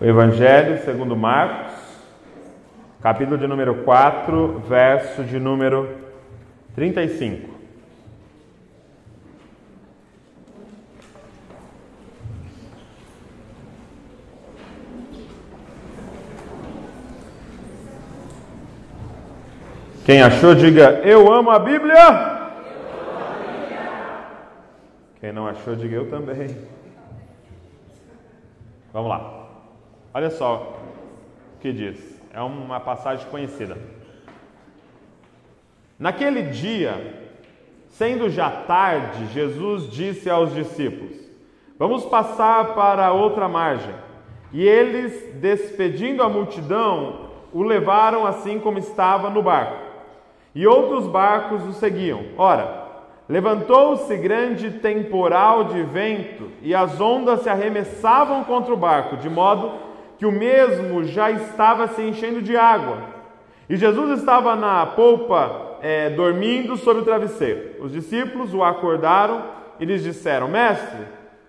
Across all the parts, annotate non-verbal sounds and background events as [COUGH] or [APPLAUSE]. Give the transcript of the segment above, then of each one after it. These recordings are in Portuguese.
O Evangelho segundo Marcos, capítulo de número 4, verso de número 35. Quem achou, diga eu amo a Bíblia. Quem não achou, diga eu também. Vamos lá. Olha só o que diz. É uma passagem conhecida. Naquele dia, sendo já tarde, Jesus disse aos discípulos: Vamos passar para outra margem. E eles, despedindo a multidão, o levaram assim como estava no barco. E outros barcos o seguiam. Ora, levantou-se grande temporal de vento, e as ondas se arremessavam contra o barco, de modo que o mesmo já estava se enchendo de água. E Jesus estava na polpa, é, dormindo sobre o travesseiro. Os discípulos o acordaram e lhes disseram: Mestre,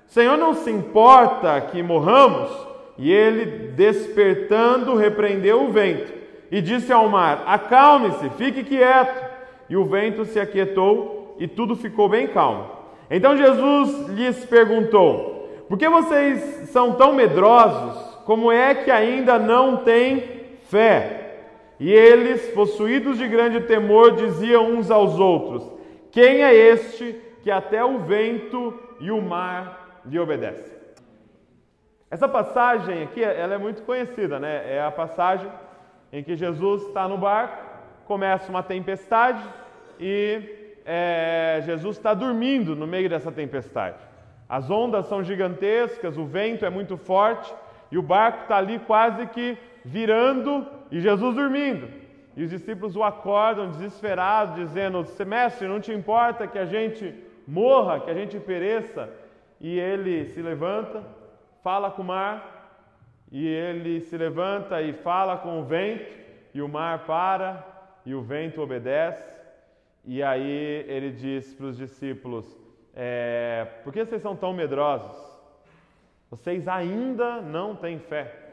o Senhor não se importa que morramos? E ele, despertando, repreendeu o vento e disse ao mar: Acalme-se, fique quieto. E o vento se aquietou e tudo ficou bem calmo. Então Jesus lhes perguntou: Por que vocês são tão medrosos? Como é que ainda não têm fé? E eles, possuídos de grande temor, diziam uns aos outros: Quem é este que até o vento e o mar lhe obedecem? Essa passagem aqui, ela é muito conhecida, né? É a passagem em que Jesus está no barco, começa uma tempestade e é, Jesus está dormindo no meio dessa tempestade. As ondas são gigantescas, o vento é muito forte e o barco está ali quase que virando e Jesus dormindo. E os discípulos o acordam desesperados, dizendo: Mestre, não te importa que a gente morra, que a gente pereça? E ele se levanta, fala com o mar, e ele se levanta e fala com o vento, e o mar para, e o vento obedece. E aí ele diz para os discípulos: é, Por que vocês são tão medrosos? Vocês ainda não têm fé.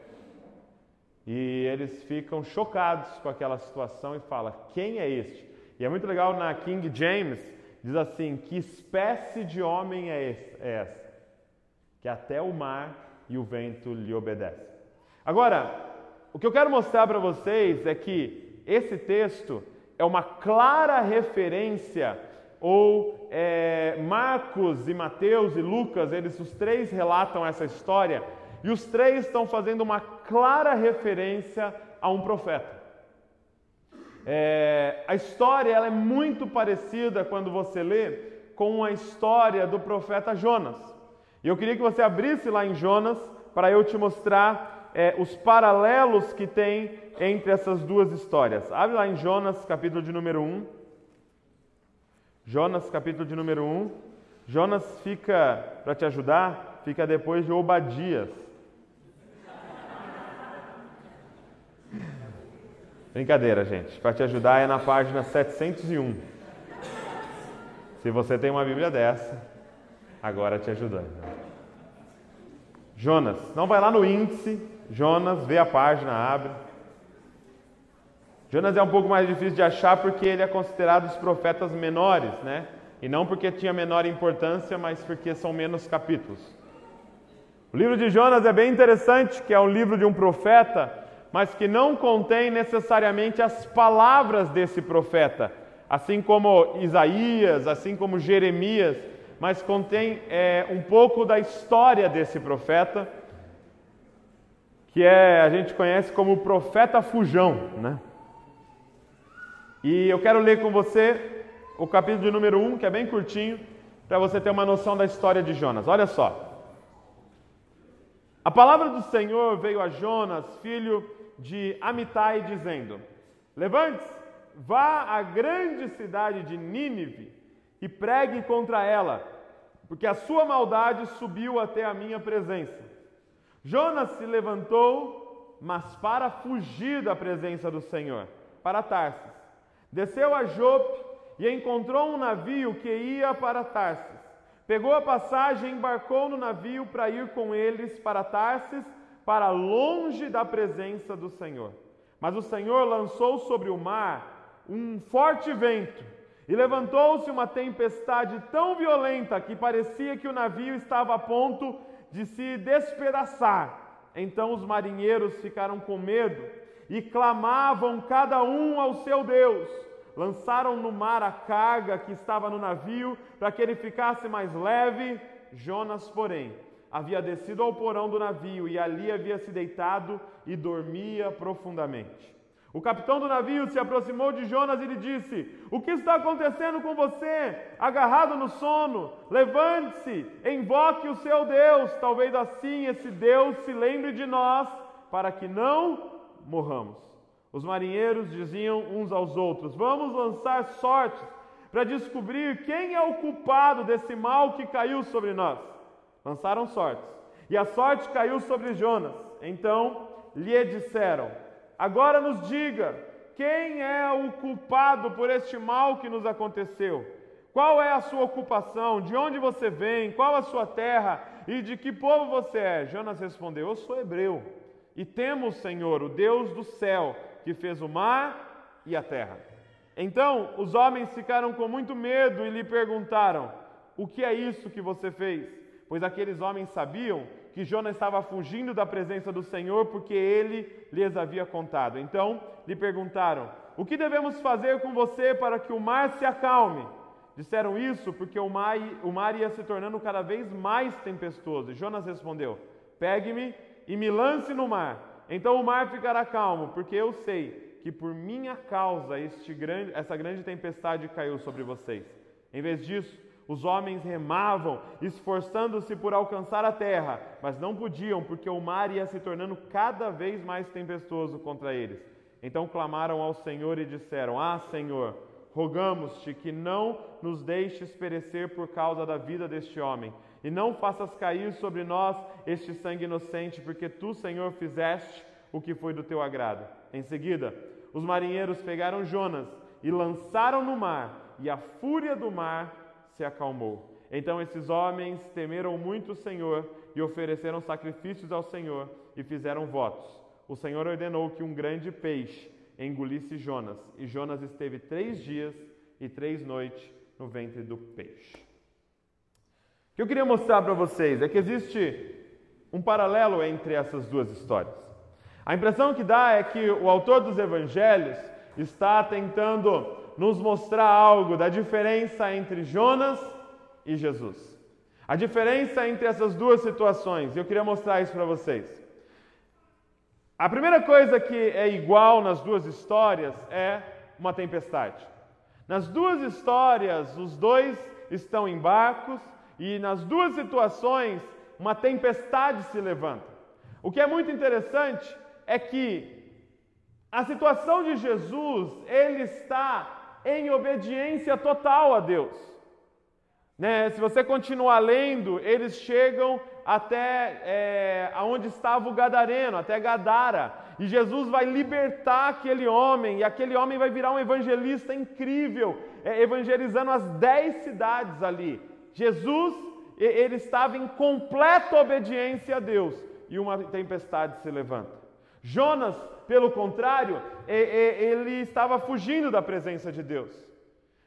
E eles ficam chocados com aquela situação e falam: Quem é este? E é muito legal na King James, diz assim: Que espécie de homem é, é essa? Que até o mar e o vento lhe obedecem. Agora, o que eu quero mostrar para vocês é que esse texto é uma clara referência ou é, Marcos e Mateus e Lucas, eles os três relatam essa história e os três estão fazendo uma clara referência a um profeta. É, a história ela é muito parecida quando você lê com a história do profeta Jonas. E eu queria que você abrisse lá em Jonas para eu te mostrar é, os paralelos que tem entre essas duas histórias. Abre lá em Jonas, capítulo de número 1. Jonas, capítulo de número 1. Jonas fica, para te ajudar, fica depois de Obadias. Brincadeira, gente. Para te ajudar é na página 701. Se você tem uma Bíblia dessa, agora te ajudando. Jonas, não vai lá no índice, Jonas, vê a página, abre. Jonas é um pouco mais difícil de achar porque ele é considerado os profetas menores, né? E não porque tinha menor importância, mas porque são menos capítulos. O livro de Jonas é bem interessante, que é um livro de um profeta, mas que não contém necessariamente as palavras desse profeta, assim como Isaías, assim como Jeremias, mas contém é, um pouco da história desse profeta, que é a gente conhece como o profeta fujão, né? E eu quero ler com você o capítulo de número 1, que é bem curtinho, para você ter uma noção da história de Jonas. Olha só. A palavra do Senhor veio a Jonas, filho de Amitai, dizendo: Levante-se, vá à grande cidade de Nínive e pregue contra ela, porque a sua maldade subiu até a minha presença. Jonas se levantou, mas para fugir da presença do Senhor, para Tarsis Desceu a Jope e encontrou um navio que ia para Tarsis. Pegou a passagem e embarcou no navio para ir com eles para Tarsis, para longe da presença do Senhor. Mas o Senhor lançou sobre o mar um forte vento e levantou-se uma tempestade tão violenta que parecia que o navio estava a ponto de se despedaçar. Então os marinheiros ficaram com medo e clamavam cada um ao seu Deus. Lançaram no mar a carga que estava no navio para que ele ficasse mais leve. Jonas, porém, havia descido ao porão do navio e ali havia se deitado e dormia profundamente. O capitão do navio se aproximou de Jonas e lhe disse: O que está acontecendo com você? Agarrado no sono, levante-se, invoque o seu Deus. Talvez assim esse Deus se lembre de nós, para que não morramos. Os marinheiros diziam uns aos outros: Vamos lançar sortes para descobrir quem é o culpado desse mal que caiu sobre nós. Lançaram sortes, e a sorte caiu sobre Jonas. Então lhe disseram: Agora nos diga, quem é o culpado por este mal que nos aconteceu? Qual é a sua ocupação? De onde você vem? Qual a sua terra? E de que povo você é? Jonas respondeu: Eu sou hebreu e temo o Senhor, o Deus do céu, que fez o mar e a terra. Então os homens ficaram com muito medo e lhe perguntaram: O que é isso que você fez? Pois aqueles homens sabiam que Jonas estava fugindo da presença do Senhor porque ele lhes havia contado. Então lhe perguntaram: O que devemos fazer com você para que o mar se acalme? Disseram isso porque o mar, o mar ia se tornando cada vez mais tempestuoso. E Jonas respondeu: Pegue-me e me lance no mar. Então o mar ficará calmo, porque eu sei que por minha causa este grande, essa grande tempestade caiu sobre vocês. Em vez disso, os homens remavam, esforçando-se por alcançar a terra, mas não podiam, porque o mar ia se tornando cada vez mais tempestuoso contra eles. Então clamaram ao Senhor e disseram: Ah, Senhor, rogamos-te que não nos deixes perecer por causa da vida deste homem, e não faças cair sobre nós este sangue inocente, porque tu, Senhor, fizeste o que foi do teu agrado. Em seguida, os marinheiros pegaram Jonas e lançaram no mar, e a fúria do mar se acalmou. Então esses homens temeram muito o Senhor e ofereceram sacrifícios ao Senhor e fizeram votos. O Senhor ordenou que um grande peixe engolisse Jonas, e Jonas esteve três dias e três noites no ventre do peixe. Que eu queria mostrar para vocês é que existe um paralelo entre essas duas histórias. A impressão que dá é que o autor dos evangelhos está tentando nos mostrar algo da diferença entre Jonas e Jesus. A diferença entre essas duas situações, e eu queria mostrar isso para vocês. A primeira coisa que é igual nas duas histórias é uma tempestade. Nas duas histórias, os dois estão em barcos e nas duas situações, uma tempestade se levanta. O que é muito interessante é que a situação de Jesus, ele está em obediência total a Deus. Né? Se você continuar lendo, eles chegam até é, aonde estava o Gadareno, até Gadara, e Jesus vai libertar aquele homem, e aquele homem vai virar um evangelista incrível, é, evangelizando as dez cidades ali. Jesus, ele estava em completa obediência a Deus, e uma tempestade se levanta. Jonas, pelo contrário, ele estava fugindo da presença de Deus.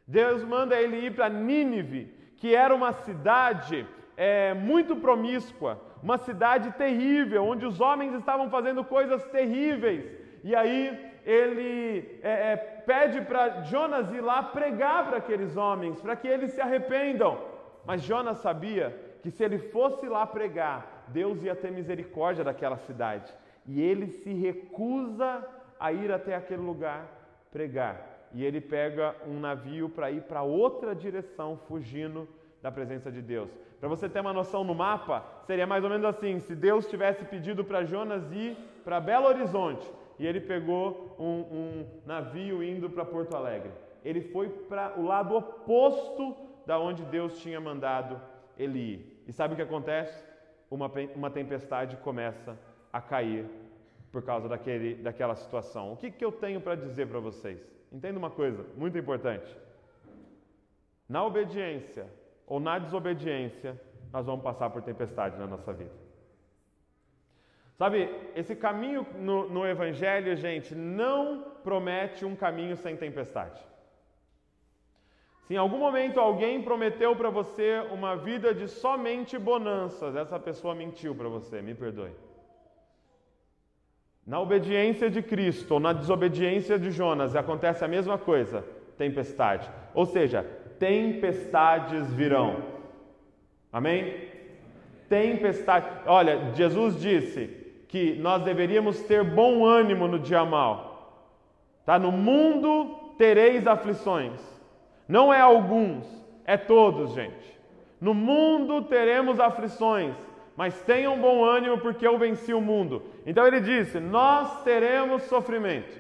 Deus manda ele ir para Nínive, que era uma cidade é, muito promíscua, uma cidade terrível, onde os homens estavam fazendo coisas terríveis. E aí ele é, é, pede para Jonas ir lá pregar para aqueles homens, para que eles se arrependam. Mas Jonas sabia que se ele fosse lá pregar, Deus ia ter misericórdia daquela cidade e ele se recusa a ir até aquele lugar pregar. E ele pega um navio para ir para outra direção, fugindo da presença de Deus. Para você ter uma noção no mapa, seria mais ou menos assim: se Deus tivesse pedido para Jonas ir para Belo Horizonte e ele pegou um, um navio indo para Porto Alegre, ele foi para o lado oposto da onde Deus tinha mandado ele ir. E sabe o que acontece? Uma, uma tempestade começa a cair por causa daquele, daquela situação. O que, que eu tenho para dizer para vocês? Entenda uma coisa muito importante. Na obediência ou na desobediência, nós vamos passar por tempestade na nossa vida. Sabe, esse caminho no, no Evangelho, gente, não promete um caminho sem tempestade. Se em algum momento alguém prometeu para você uma vida de somente bonanças, essa pessoa mentiu para você, me perdoe. Na obediência de Cristo ou na desobediência de Jonas acontece a mesma coisa, tempestade. Ou seja, tempestades virão. Amém? Tempestade. Olha, Jesus disse: que nós deveríamos ter bom ânimo no dia mal. Tá? No mundo tereis aflições. Não é alguns, é todos, gente. No mundo teremos aflições, mas tenham bom ânimo porque eu venci o mundo. Então ele disse: Nós teremos sofrimento.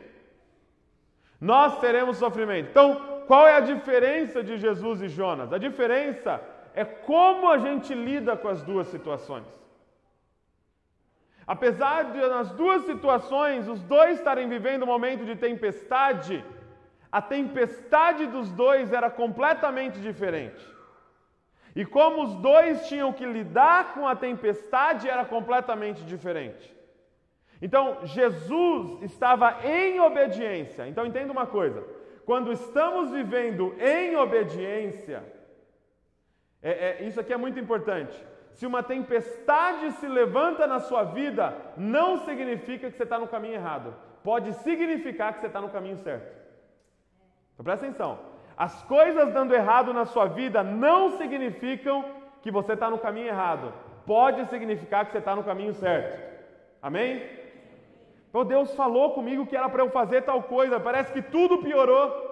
Nós teremos sofrimento. Então, qual é a diferença de Jesus e Jonas? A diferença é como a gente lida com as duas situações. Apesar de nas duas situações os dois estarem vivendo um momento de tempestade, a tempestade dos dois era completamente diferente. E como os dois tinham que lidar com a tempestade era completamente diferente. Então, Jesus estava em obediência. Então, entenda uma coisa: quando estamos vivendo em obediência, é, é, isso aqui é muito importante. Se uma tempestade se levanta na sua vida, não significa que você está no caminho errado. Pode significar que você está no caminho certo. Então presta atenção. As coisas dando errado na sua vida não significam que você está no caminho errado. Pode significar que você está no caminho certo. Amém? Então Deus falou comigo que era para eu fazer tal coisa. Parece que tudo piorou.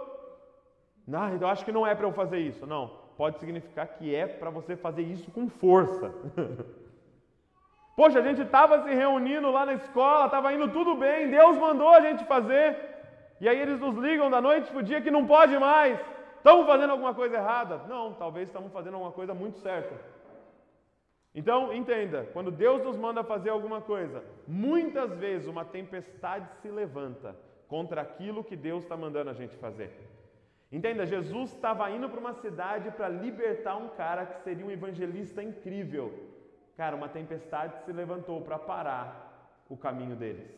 Não, eu acho que não é para eu fazer isso. Não pode significar que é para você fazer isso com força. [LAUGHS] Poxa, a gente estava se reunindo lá na escola, estava indo tudo bem, Deus mandou a gente fazer, e aí eles nos ligam da noite para o dia que não pode mais. Estamos fazendo alguma coisa errada? Não, talvez estamos fazendo alguma coisa muito certa. Então, entenda, quando Deus nos manda fazer alguma coisa, muitas vezes uma tempestade se levanta contra aquilo que Deus está mandando a gente fazer. Entenda, Jesus estava indo para uma cidade para libertar um cara que seria um evangelista incrível. Cara, uma tempestade se levantou para parar o caminho deles.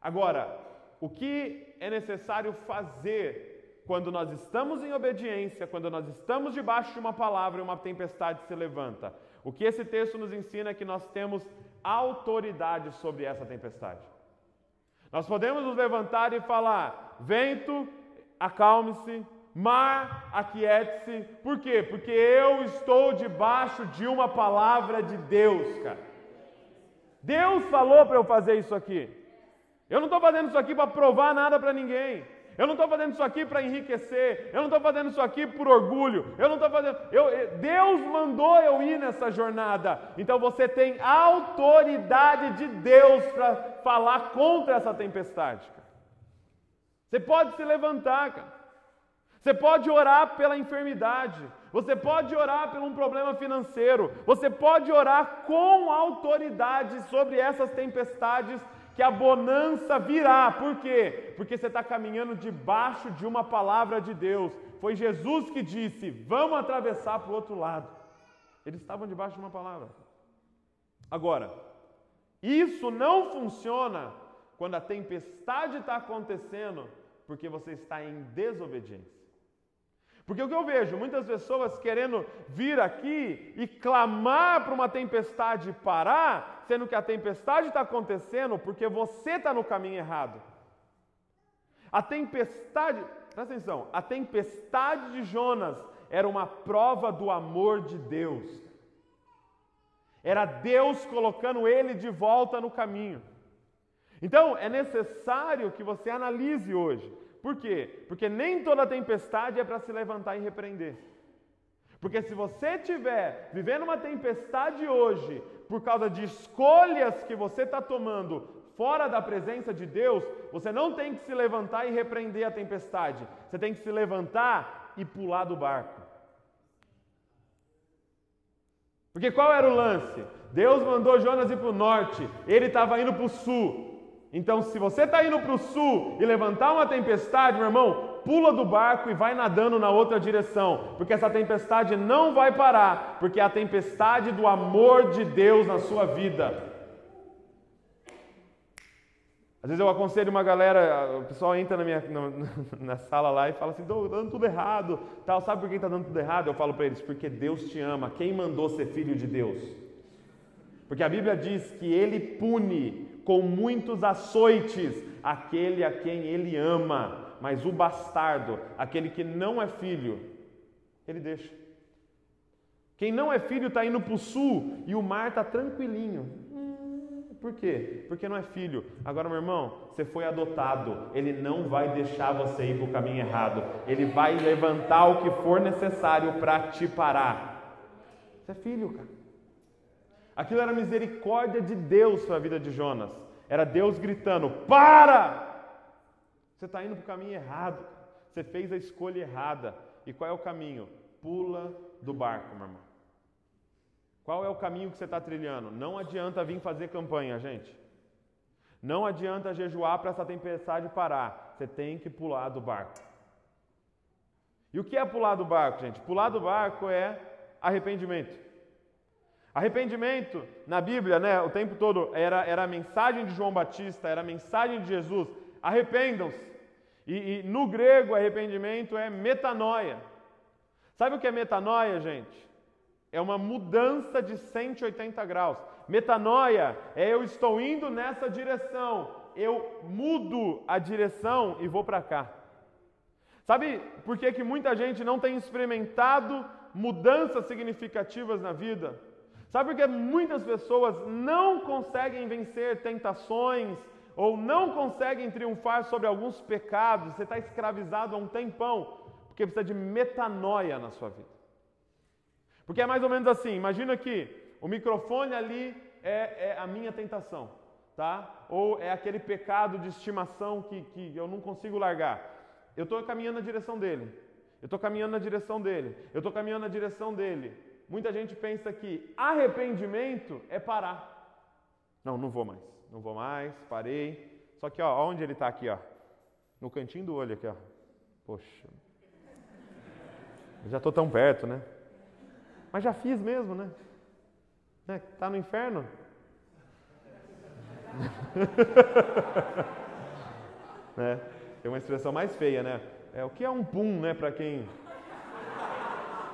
Agora, o que é necessário fazer quando nós estamos em obediência, quando nós estamos debaixo de uma palavra e uma tempestade se levanta? O que esse texto nos ensina é que nós temos autoridade sobre essa tempestade. Nós podemos nos levantar e falar: vento, acalme-se, mar, aquiete-se. Por quê? Porque eu estou debaixo de uma palavra de Deus, cara. Deus falou para eu fazer isso aqui. Eu não estou fazendo isso aqui para provar nada para ninguém. Eu não estou fazendo isso aqui para enriquecer. Eu não estou fazendo isso aqui por orgulho. Eu não estou fazendo. Eu, Deus mandou eu ir nessa jornada. Então você tem autoridade de Deus para falar contra essa tempestade. Você pode se levantar, cara. Você pode orar pela enfermidade. Você pode orar por um problema financeiro. Você pode orar com autoridade sobre essas tempestades que a bonança virá. Por quê? Porque você está caminhando debaixo de uma palavra de Deus. Foi Jesus que disse: Vamos atravessar para o outro lado. Eles estavam debaixo de uma palavra. Agora, isso não funciona quando a tempestade está acontecendo porque você está em desobediência. Porque o que eu vejo, muitas pessoas querendo vir aqui e clamar para uma tempestade parar, sendo que a tempestade está acontecendo porque você está no caminho errado. A tempestade, presta atenção, a tempestade de Jonas era uma prova do amor de Deus. Era Deus colocando ele de volta no caminho. Então, é necessário que você analise hoje. Por quê? Porque nem toda tempestade é para se levantar e repreender. Porque se você estiver vivendo uma tempestade hoje, por causa de escolhas que você está tomando fora da presença de Deus, você não tem que se levantar e repreender a tempestade. Você tem que se levantar e pular do barco. Porque qual era o lance? Deus mandou Jonas ir para o norte, ele estava indo para o sul. Então, se você está indo para o sul e levantar uma tempestade, meu irmão, pula do barco e vai nadando na outra direção, porque essa tempestade não vai parar, porque é a tempestade do amor de Deus na sua vida. Às vezes eu aconselho uma galera, o pessoal entra na minha na, [LAUGHS] na sala lá e fala assim, estou dando tudo errado, tal. Sabe por que está dando tudo errado? Eu falo para eles, porque Deus te ama. Quem mandou ser filho de Deus? Porque a Bíblia diz que Ele pune com muitos açoites aquele a quem Ele ama, mas o bastardo, aquele que não é filho, Ele deixa. Quem não é filho está indo para o sul e o mar está tranquilinho. Por quê? Porque não é filho. Agora, meu irmão, você foi adotado. Ele não vai deixar você ir para o caminho errado. Ele vai levantar o que for necessário para te parar. Você é filho, cara. Aquilo era misericórdia de Deus para a vida de Jonas. Era Deus gritando: Para! Você está indo para o caminho errado. Você fez a escolha errada. E qual é o caminho? Pula do barco, meu irmão. Qual é o caminho que você está trilhando? Não adianta vir fazer campanha, gente. Não adianta jejuar para essa tempestade parar. Você tem que pular do barco. E o que é pular do barco, gente? Pular do barco é arrependimento. Arrependimento na Bíblia, né, o tempo todo era, era a mensagem de João Batista, era a mensagem de Jesus. Arrependam-se. E, e no grego, arrependimento é metanoia. Sabe o que é metanoia, gente? É uma mudança de 180 graus. Metanoia é eu estou indo nessa direção, eu mudo a direção e vou para cá. Sabe por que, que muita gente não tem experimentado mudanças significativas na vida? Sabe por que muitas pessoas não conseguem vencer tentações ou não conseguem triunfar sobre alguns pecados? Você está escravizado há um tempão, porque precisa de metanoia na sua vida. Porque é mais ou menos assim: imagina que o microfone ali é, é a minha tentação, tá? Ou é aquele pecado de estimação que, que eu não consigo largar. Eu estou caminhando na direção dele. Eu estou caminhando na direção dele. Eu estou caminhando na direção dele. Muita gente pensa que arrependimento é parar. Não, não vou mais. Não vou mais, parei. Só que, ó, onde ele está aqui, ó? No cantinho do olho aqui, ó. Poxa. Eu já estou tão perto, né? Mas já fiz mesmo, né? né? Tá no inferno? [LAUGHS] né? Tem uma expressão mais feia, né? É o que é um pum, né, para quem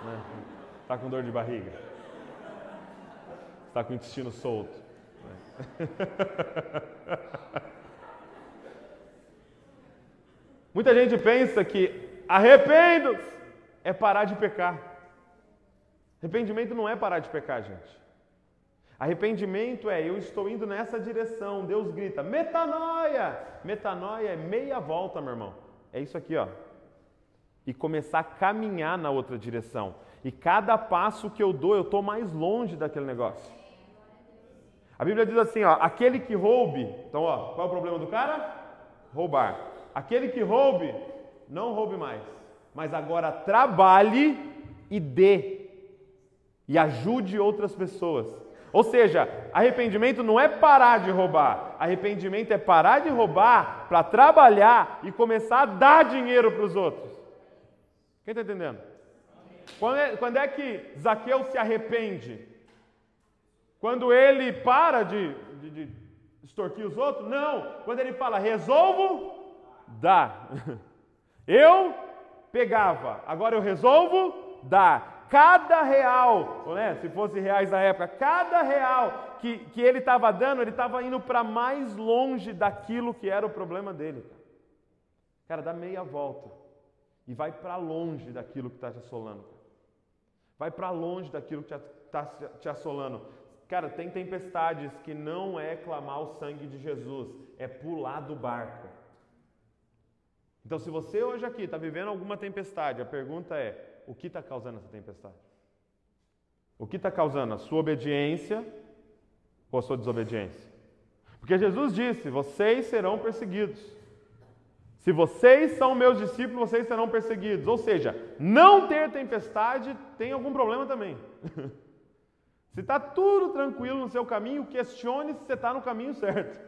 né, tá com dor de barriga, está com o intestino solto. [LAUGHS] Muita gente pensa que arrependo é parar de pecar. Arrependimento não é parar de pecar, gente. Arrependimento é eu estou indo nessa direção. Deus grita: metanoia! Metanoia é meia volta, meu irmão. É isso aqui, ó. E começar a caminhar na outra direção. E cada passo que eu dou, eu estou mais longe daquele negócio. A Bíblia diz assim, ó, aquele que roube, então, ó, qual é o problema do cara? Roubar. Aquele que roube, não roube mais, mas agora trabalhe e dê e ajude outras pessoas. Ou seja, arrependimento não é parar de roubar, arrependimento é parar de roubar para trabalhar e começar a dar dinheiro para os outros. Quem está entendendo? Quando é, quando é, que Zaqueu se arrepende? Quando ele para de, de, de extorquir os outros? Não. Quando ele fala, resolvo dar. [LAUGHS] Eu pegava, agora eu resolvo dar cada real, né, se fosse reais da época, cada real que, que ele estava dando, ele estava indo para mais longe daquilo que era o problema dele. Cara, dá meia volta e vai para longe daquilo que está te assolando. Vai para longe daquilo que está te assolando. Cara, tem tempestades que não é clamar o sangue de Jesus, é pular do barco. Então, se você hoje aqui está vivendo alguma tempestade, a pergunta é: o que está causando essa tempestade? O que está causando? A sua obediência ou a sua desobediência? Porque Jesus disse: vocês serão perseguidos. Se vocês são meus discípulos, vocês serão perseguidos. Ou seja, não ter tempestade tem algum problema também. [LAUGHS] se está tudo tranquilo no seu caminho, questione se você está no caminho certo.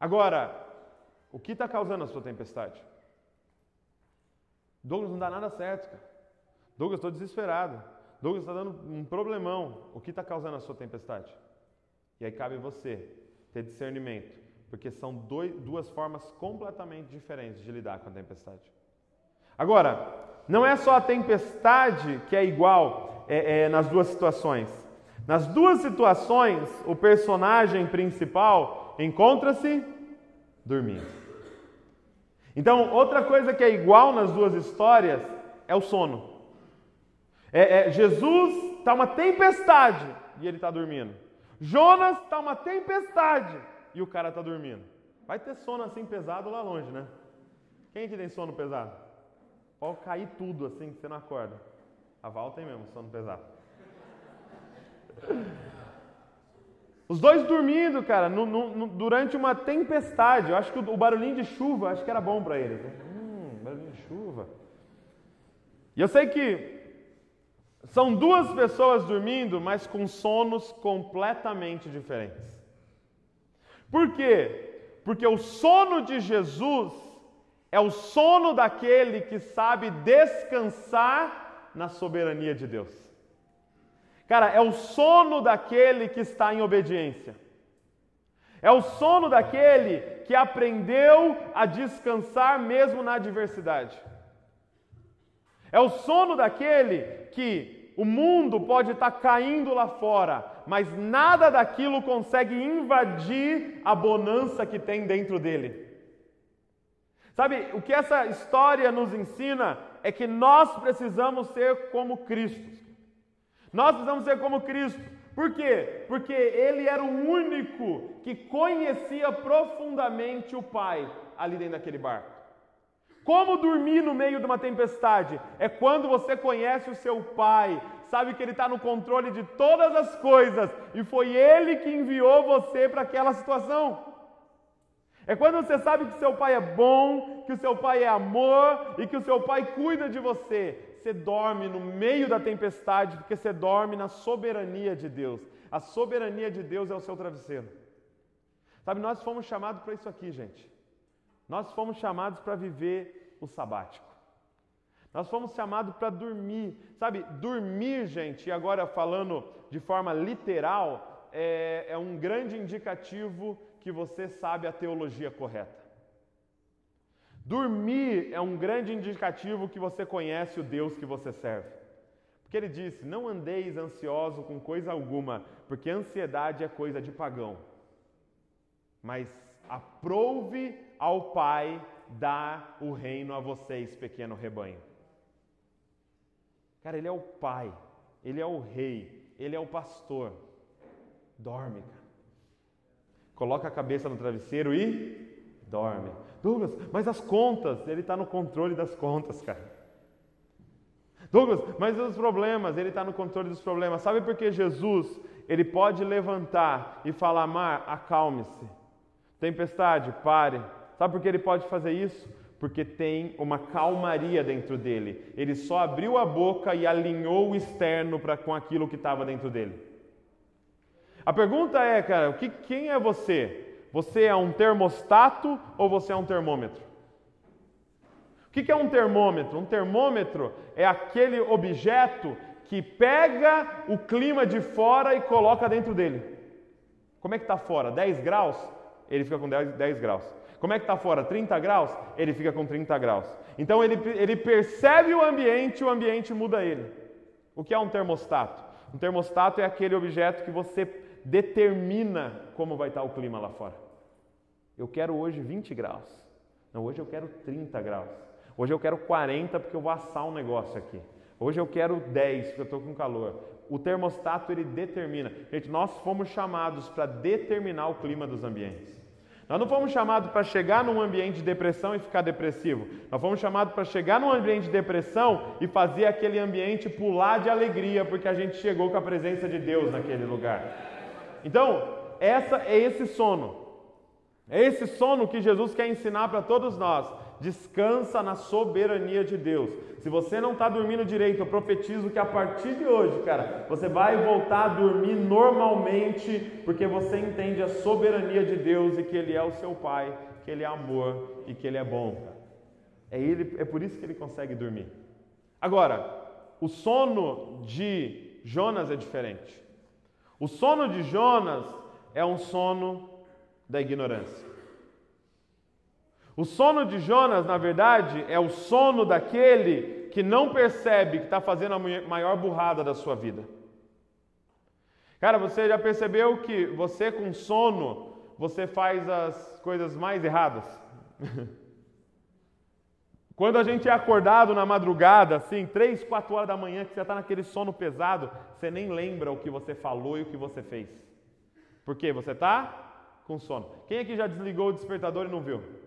Agora, o que está causando a sua tempestade? Douglas, não dá nada certo, cara. Douglas, estou desesperado. Douglas está dando um problemão. O que está causando a sua tempestade? E aí cabe você ter discernimento Porque são dois, duas formas completamente diferentes de lidar com a tempestade. Agora, não é só a tempestade que é igual é, é, nas duas situações. Nas duas situações, o personagem principal encontra-se dormindo. Então, outra coisa que é igual nas duas histórias é o sono. É, é Jesus está uma tempestade e ele está dormindo. Jonas está uma tempestade e o cara está dormindo. Vai ter sono assim pesado lá longe, né? Quem que tem sono pesado? Pode cair tudo assim que você não acorda. A Val tem mesmo sono pesado. [LAUGHS] Os dois dormindo, cara, no, no, durante uma tempestade. Eu acho que o, o, barulhinho de chuva, acho que era bom para eles. Né? Hum, barulhinho de chuva. E eu sei que são duas pessoas dormindo, mas com sonos completamente diferentes. Por quê? Porque o sono de Jesus é o sono daquele que sabe descansar na soberania de Deus. Cara, é o sono daquele que está em obediência. É o sono daquele que aprendeu a descansar mesmo na adversidade. É o sono daquele que o mundo pode estar caindo lá fora, mas nada daquilo consegue invadir a bonança que tem dentro dele. Sabe, o que essa história nos ensina é que nós precisamos ser como Cristo. Nós precisamos ser como Cristo. Por quê? Porque ele era o único que conhecia profundamente o Pai ali dentro daquele barco. Como dormir no meio de uma tempestade? É quando você conhece o seu Pai, sabe que Ele está no controle de todas as coisas e foi Ele que enviou você para aquela situação. É quando você sabe que seu pai é bom, que o seu pai é amor e que o seu pai cuida de você. Você dorme no meio da tempestade porque você dorme na soberania de Deus. A soberania de Deus é o seu travesseiro. Sabe, nós fomos chamados para isso aqui, gente. Nós fomos chamados para viver o sabático. Nós fomos chamados para dormir. Sabe, dormir, gente, e agora falando de forma literal, é, é um grande indicativo que você sabe a teologia correta. Dormir é um grande indicativo que você conhece o Deus que você serve. Porque ele disse: Não andeis ansioso com coisa alguma, porque ansiedade é coisa de pagão. Mas Aprouve ao Pai dar o reino a vocês, pequeno rebanho. Cara, Ele é o Pai, Ele é o Rei, Ele é o pastor. Dorme, cara. Coloca a cabeça no travesseiro e dorme. Douglas, mas as contas, Ele está no controle das contas, cara. Douglas, mas os problemas, Ele está no controle dos problemas. Sabe por que Jesus, Ele pode levantar e falar, Mar, acalme-se. Tempestade, pare. Sabe por que ele pode fazer isso? Porque tem uma calmaria dentro dele. Ele só abriu a boca e alinhou o externo para com aquilo que estava dentro dele. A pergunta é, cara, que, quem é você? Você é um termostato ou você é um termômetro? O que é um termômetro? Um termômetro é aquele objeto que pega o clima de fora e coloca dentro dele. Como é que está fora? 10 graus? ele fica com 10, 10 graus. Como é que está fora? 30 graus? Ele fica com 30 graus. Então ele, ele percebe o ambiente e o ambiente muda ele. O que é um termostato? Um termostato é aquele objeto que você determina como vai estar o clima lá fora. Eu quero hoje 20 graus. Não, hoje eu quero 30 graus. Hoje eu quero 40 porque eu vou assar um negócio aqui. Hoje eu quero 10 porque eu estou com calor. O termostato ele determina. Gente, nós fomos chamados para determinar o clima dos ambientes. Nós não fomos chamados para chegar num ambiente de depressão e ficar depressivo. Nós fomos chamados para chegar num ambiente de depressão e fazer aquele ambiente pular de alegria porque a gente chegou com a presença de Deus naquele lugar. Então, essa é esse sono. É esse sono que Jesus quer ensinar para todos nós. Descansa na soberania de Deus. Se você não está dormindo direito, eu profetizo que a partir de hoje, cara, você vai voltar a dormir normalmente, porque você entende a soberania de Deus e que Ele é o seu Pai, que Ele é amor e que Ele é bom. É, ele, é por isso que ele consegue dormir. Agora, o sono de Jonas é diferente. O sono de Jonas é um sono da ignorância. O sono de Jonas, na verdade, é o sono daquele que não percebe que está fazendo a maior burrada da sua vida. Cara, você já percebeu que você com sono, você faz as coisas mais erradas? [LAUGHS] Quando a gente é acordado na madrugada, assim, três, quatro horas da manhã, que você está naquele sono pesado, você nem lembra o que você falou e o que você fez. Por quê? Você está com sono. Quem aqui já desligou o despertador e não viu?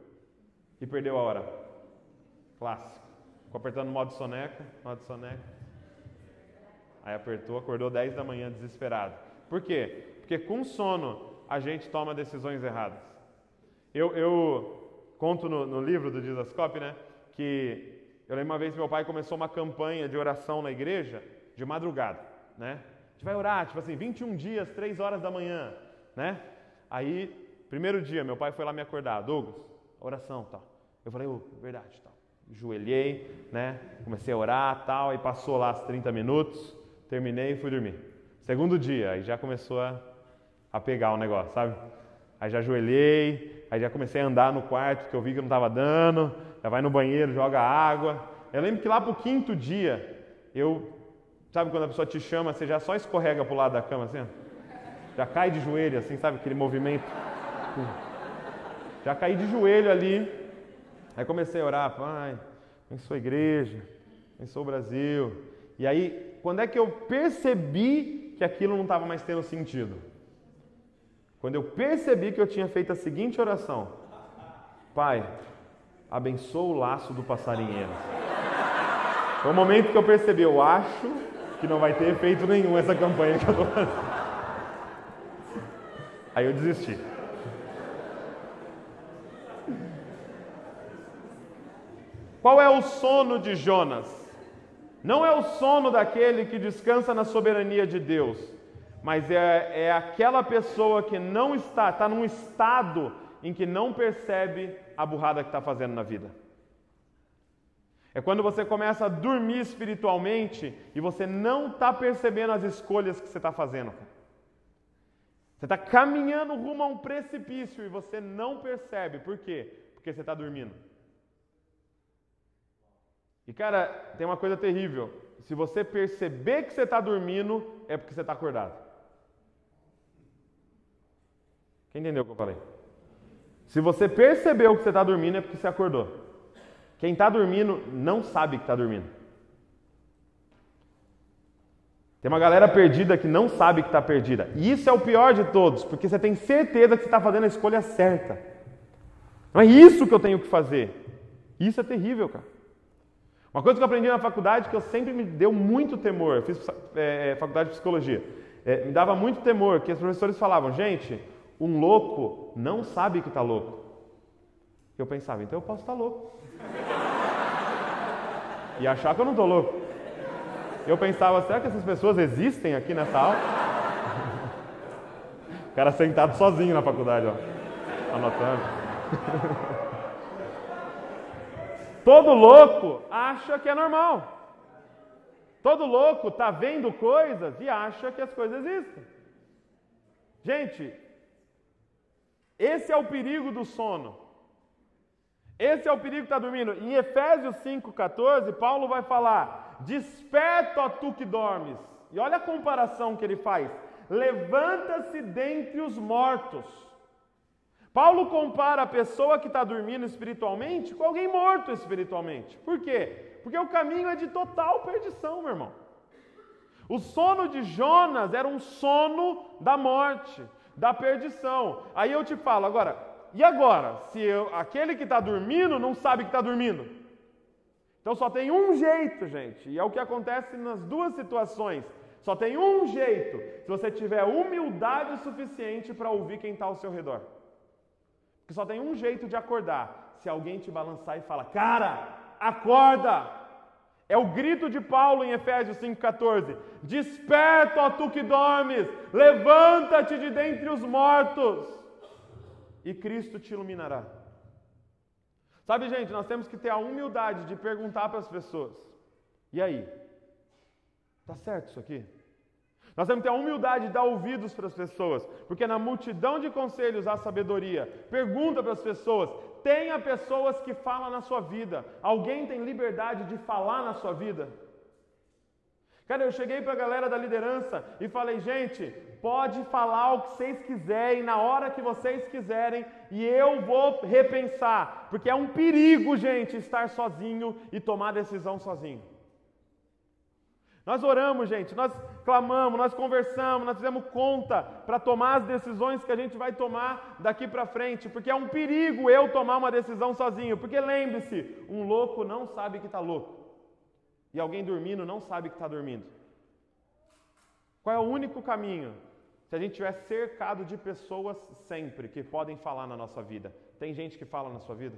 E perdeu a hora. Clássico. Ficou apertando modo soneca, modo soneca. Aí apertou, acordou 10 da manhã desesperado. Por quê? Porque com sono a gente toma decisões erradas. Eu, eu conto no, no, livro do Dizascope, né? Que eu lembro uma vez meu pai começou uma campanha de oração na igreja de madrugada, né? A gente vai orar, tipo assim, 21 dias, 3 horas da manhã, né? Aí, primeiro dia, meu pai foi lá me acordar, Douglas, oração tal. Eu falei, oh, verdade, tal. Joelhei, né? Comecei a orar, tal, aí passou lá os 30 minutos, terminei e fui dormir. Segundo dia, aí já começou a, a pegar o negócio, sabe? Aí já ajoelhei, aí já comecei a andar no quarto, porque eu vi que não estava dando, já vai no banheiro, joga água. Eu lembro que lá pro quinto dia, eu, sabe quando a pessoa te chama, você já só escorrega pro lado da cama assim? Já cai de joelho, assim, sabe aquele movimento? Já caí de joelho ali, Aí comecei a orar, Pai, abençoa a igreja, abençoa o Brasil. E aí, quando é que eu percebi que aquilo não estava mais tendo sentido? Quando eu percebi que eu tinha feito a seguinte oração: Pai, abençoa o laço do passarinheiro. Foi o momento que eu percebi, eu acho que não vai ter efeito nenhum essa campanha que eu estou fazendo. Aí eu desisti. Qual é o sono de Jonas? Não é o sono daquele que descansa na soberania de Deus, mas é, é aquela pessoa que não está, está num estado em que não percebe a burrada que está fazendo na vida. É quando você começa a dormir espiritualmente e você não está percebendo as escolhas que você está fazendo. Você está caminhando rumo a um precipício e você não percebe. Por quê? Porque você está dormindo. E cara, tem uma coisa terrível. Se você perceber que você está dormindo, é porque você está acordado. Quem entendeu o que eu falei? Se você percebeu que você está dormindo, é porque você acordou. Quem está dormindo não sabe que está dormindo. Tem uma galera perdida que não sabe que está perdida. E isso é o pior de todos, porque você tem certeza que você está fazendo a escolha certa. Não é isso que eu tenho que fazer. Isso é terrível, cara. Uma coisa que eu aprendi na faculdade que eu sempre me deu muito temor, eu fiz é, é, faculdade de psicologia, é, me dava muito temor que os professores falavam, gente, um louco não sabe que está louco. Eu pensava, então eu posso estar tá louco. E achar que eu não estou louco. Eu pensava, será que essas pessoas existem aqui nessa aula? [LAUGHS] O cara sentado sozinho na faculdade, ó, anotando. [LAUGHS] Todo louco acha que é normal. Todo louco está vendo coisas e acha que as coisas existem. Gente, esse é o perigo do sono. Esse é o perigo que está dormindo. Em Efésios 5,14, Paulo vai falar: Desperta, tu que dormes. E olha a comparação que ele faz: Levanta-se dentre os mortos Paulo compara a pessoa que está dormindo espiritualmente com alguém morto espiritualmente. Por quê? Porque o caminho é de total perdição, meu irmão. O sono de Jonas era um sono da morte, da perdição. Aí eu te falo, agora, e agora? Se eu, aquele que está dormindo não sabe que está dormindo? Então só tem um jeito, gente, e é o que acontece nas duas situações. Só tem um jeito, se você tiver humildade suficiente para ouvir quem está ao seu redor. Que só tem um jeito de acordar. Se alguém te balançar e fala, cara, acorda! É o grito de Paulo em Efésios 5,14: Desperta, ó tu que dormes, levanta-te de dentre os mortos, e Cristo te iluminará. Sabe, gente, nós temos que ter a humildade de perguntar para as pessoas: e aí? Está certo isso aqui? Nós temos que ter a humildade de dar ouvidos para as pessoas, porque na multidão de conselhos há sabedoria. Pergunta para as pessoas: tenha pessoas que falam na sua vida. Alguém tem liberdade de falar na sua vida? Cara, eu cheguei para a galera da liderança e falei, gente, pode falar o que vocês quiserem, na hora que vocês quiserem, e eu vou repensar, porque é um perigo, gente, estar sozinho e tomar decisão sozinho. Nós oramos, gente, nós clamamos, nós conversamos, nós fizemos conta para tomar as decisões que a gente vai tomar daqui para frente, porque é um perigo eu tomar uma decisão sozinho, porque lembre-se, um louco não sabe que está louco, e alguém dormindo não sabe que está dormindo. Qual é o único caminho? Se a gente estiver cercado de pessoas sempre que podem falar na nossa vida. Tem gente que fala na sua vida?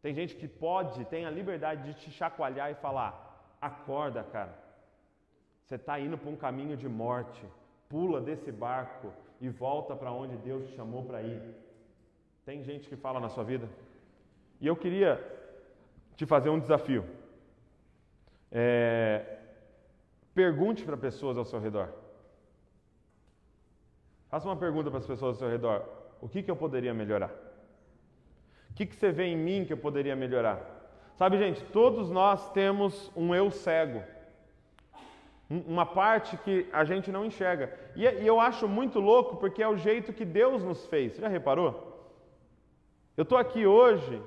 Tem gente que pode, tem a liberdade de te chacoalhar e falar: Acorda, cara. Você está indo para um caminho de morte. Pula desse barco e volta para onde Deus te chamou para ir. Tem gente que fala na sua vida? E eu queria te fazer um desafio. É... Pergunte para pessoas ao seu redor. Faça uma pergunta para as pessoas ao seu redor. O que, que eu poderia melhorar? O que, que você vê em mim que eu poderia melhorar? Sabe, gente, todos nós temos um eu cego. Uma parte que a gente não enxerga. E eu acho muito louco porque é o jeito que Deus nos fez. Você já reparou? Eu estou aqui hoje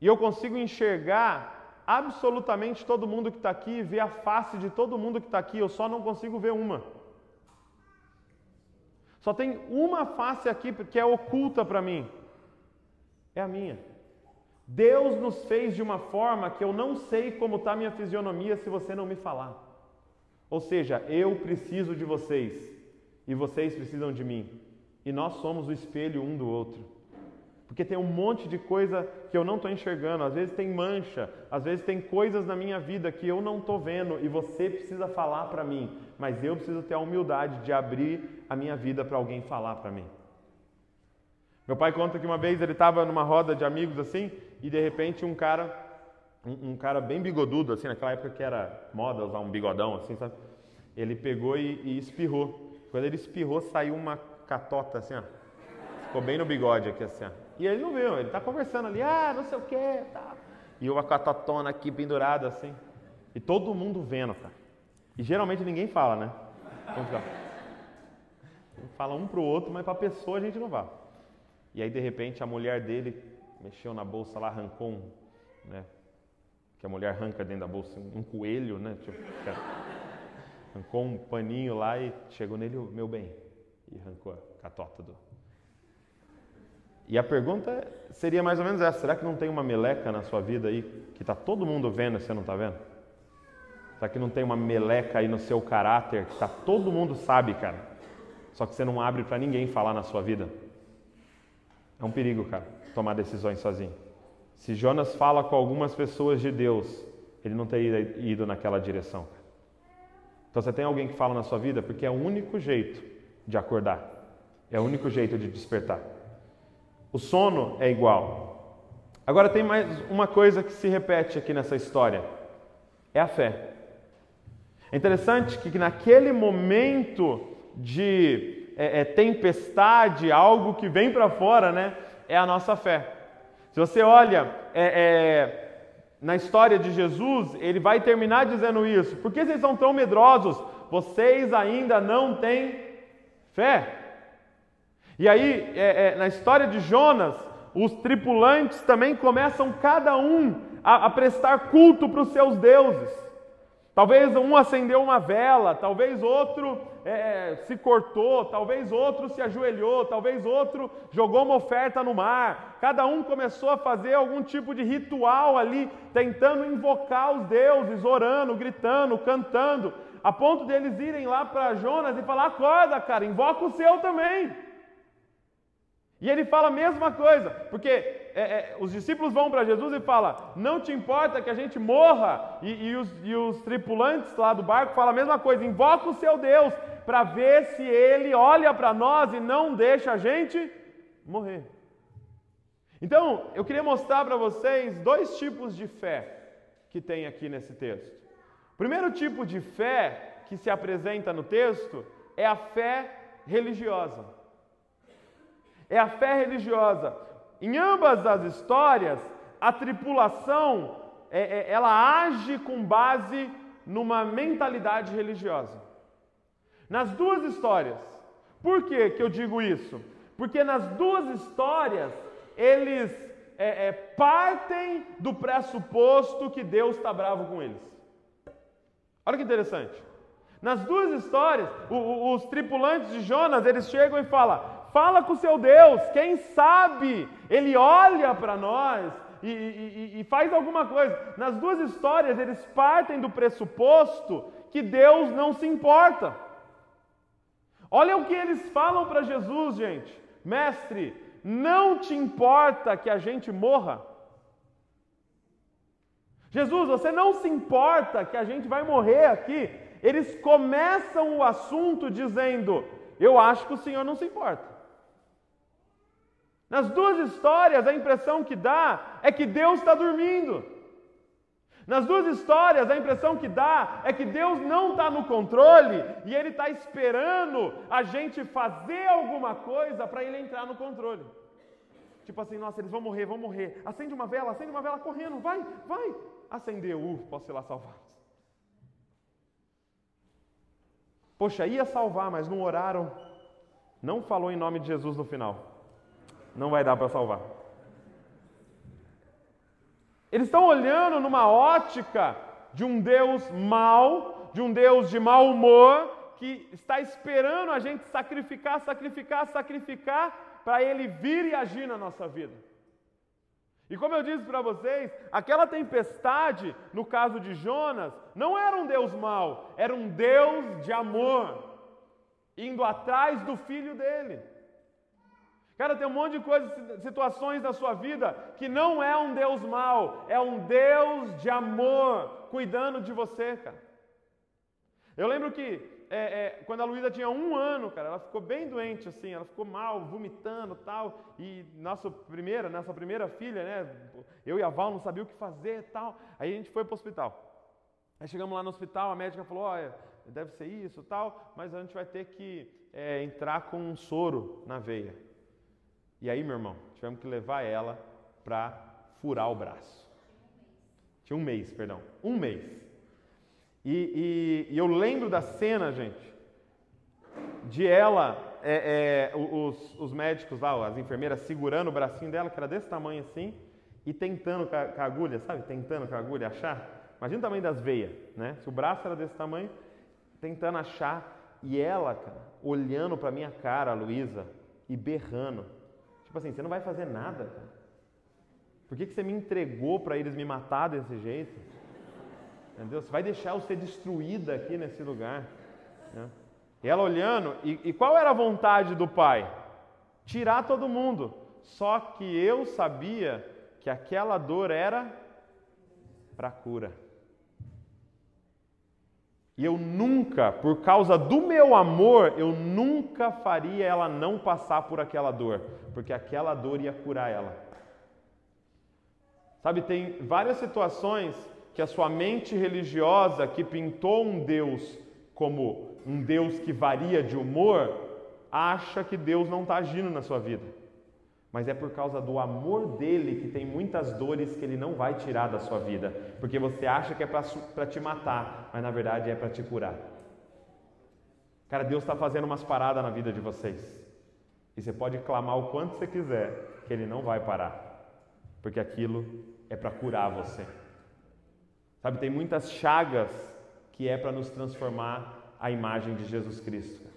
e eu consigo enxergar absolutamente todo mundo que está aqui, ver a face de todo mundo que está aqui, eu só não consigo ver uma. Só tem uma face aqui que é oculta para mim. É a minha. Deus nos fez de uma forma que eu não sei como está minha fisionomia se você não me falar. Ou seja, eu preciso de vocês e vocês precisam de mim. E nós somos o espelho um do outro. Porque tem um monte de coisa que eu não estou enxergando. Às vezes tem mancha, às vezes tem coisas na minha vida que eu não estou vendo e você precisa falar para mim. Mas eu preciso ter a humildade de abrir a minha vida para alguém falar para mim. Meu pai conta que uma vez ele estava numa roda de amigos assim e de repente um cara, um, um, cara bem bigodudo, assim, naquela época que era moda usar um bigodão, assim, sabe? Ele pegou e, e espirrou. Quando ele espirrou, saiu uma catota assim, ó. Ficou bem no bigode aqui, assim, ó. E ele não viu, ele tá conversando ali, ah, não sei o que, tá. E uma catotona aqui pendurada, assim. E todo mundo vendo, cara. E geralmente ninguém fala, né? Fala um pro outro, mas pra pessoa a gente não fala. E aí, de repente, a mulher dele mexeu na bolsa lá, arrancou um, né? Que a mulher arranca dentro da bolsa um coelho, né? Tipo, arrancou um paninho lá e chegou nele, meu bem, e arrancou a catota do. E a pergunta seria mais ou menos essa: será que não tem uma meleca na sua vida aí que está todo mundo vendo e você não está vendo? Será que não tem uma meleca aí no seu caráter que tá, todo mundo sabe, cara? Só que você não abre para ninguém falar na sua vida? É um perigo, cara, tomar decisões sozinho. Se Jonas fala com algumas pessoas de Deus, ele não teria ido naquela direção. Então você tem alguém que fala na sua vida porque é o único jeito de acordar, é o único jeito de despertar. O sono é igual. Agora tem mais uma coisa que se repete aqui nessa história: é a fé. É interessante que naquele momento de é, é, tempestade, algo que vem para fora, né? É a nossa fé. Se você olha é, é, na história de Jesus, ele vai terminar dizendo isso. Por que vocês são tão medrosos? Vocês ainda não têm fé. E aí, é, é, na história de Jonas, os tripulantes também começam cada um a, a prestar culto para os seus deuses. Talvez um acendeu uma vela, talvez outro é, é, se cortou, talvez outro se ajoelhou, talvez outro jogou uma oferta no mar. Cada um começou a fazer algum tipo de ritual ali, tentando invocar os deuses, orando, gritando, cantando, a ponto deles irem lá para Jonas e falar: acorda, cara, invoca o seu também. E ele fala a mesma coisa, porque é, é, os discípulos vão para Jesus e falam: Não te importa que a gente morra? E, e, os, e os tripulantes lá do barco falam a mesma coisa: Invoca o seu Deus para ver se ele olha para nós e não deixa a gente morrer. Então, eu queria mostrar para vocês dois tipos de fé que tem aqui nesse texto. O primeiro tipo de fé que se apresenta no texto é a fé religiosa. É a fé religiosa. Em ambas as histórias, a tripulação é, é, ela age com base numa mentalidade religiosa. Nas duas histórias. Por que, que eu digo isso? Porque nas duas histórias eles é, é, partem do pressuposto que Deus está bravo com eles. Olha que interessante. Nas duas histórias, o, o, os tripulantes de Jonas eles chegam e falam: fala com o seu Deus, quem sabe ele olha para nós e, e, e faz alguma coisa. Nas duas histórias, eles partem do pressuposto que Deus não se importa. Olha o que eles falam para Jesus, gente. Mestre, não te importa que a gente morra? Jesus, você não se importa que a gente vai morrer aqui? Eles começam o assunto dizendo: Eu acho que o Senhor não se importa. Nas duas histórias, a impressão que dá é que Deus está dormindo. Nas duas histórias, a impressão que dá é que Deus não está no controle e Ele está esperando a gente fazer alguma coisa para Ele entrar no controle. Tipo assim, nossa, eles vão morrer, vão morrer. Acende uma vela, acende uma vela correndo, vai, vai. Acendeu, uh, posso ser lá salvados. Poxa, ia salvar, mas não oraram. Não falou em nome de Jesus no final. Não vai dar para salvar. Eles estão olhando numa ótica de um Deus mau, de um Deus de mau humor, que está esperando a gente sacrificar, sacrificar, sacrificar, para Ele vir e agir na nossa vida. E como eu disse para vocês, aquela tempestade, no caso de Jonas, não era um Deus mau, era um Deus de amor, indo atrás do filho dele. Cara, tem um monte de coisas, situações na sua vida que não é um Deus mau, é um Deus de amor cuidando de você, cara. Eu lembro que é, é, quando a Luísa tinha um ano, cara, ela ficou bem doente, assim, ela ficou mal, vomitando tal. E nossa primeira, nossa primeira filha, né? Eu e a Val não sabia o que fazer tal. Aí a gente foi para o hospital. Aí chegamos lá no hospital, a médica falou: olha, deve ser isso tal, mas a gente vai ter que é, entrar com um soro na veia. E aí, meu irmão, tivemos que levar ela para furar o braço. Tinha um mês, perdão. Um mês. E, e, e eu lembro da cena, gente, de ela, é, é, os, os, médicos lá, as enfermeiras segurando o bracinho dela, que era desse tamanho assim, e tentando com a, com a agulha, sabe? Tentando com a agulha achar. Imagina o tamanho das veias, né? Se o braço era desse tamanho, tentando achar. E ela, cara, olhando para minha cara, Luísa, e berrando. Tipo assim, você não vai fazer nada. Por que, que você me entregou para eles me matar desse jeito? Entendeu? Você vai deixar eu ser destruída aqui nesse lugar. Né? E ela olhando, e, e qual era a vontade do pai? Tirar todo mundo. Só que eu sabia que aquela dor era para cura. E eu nunca, por causa do meu amor, eu nunca faria ela não passar por aquela dor, porque aquela dor ia curar ela. Sabe, tem várias situações que a sua mente religiosa, que pintou um Deus como um Deus que varia de humor, acha que Deus não está agindo na sua vida mas é por causa do amor dele que tem muitas dores que ele não vai tirar da sua vida, porque você acha que é para te matar, mas na verdade é para te curar. Cara, Deus está fazendo umas paradas na vida de vocês, e você pode clamar o quanto você quiser, que ele não vai parar, porque aquilo é para curar você. Sabe, tem muitas chagas que é para nos transformar a imagem de Jesus Cristo,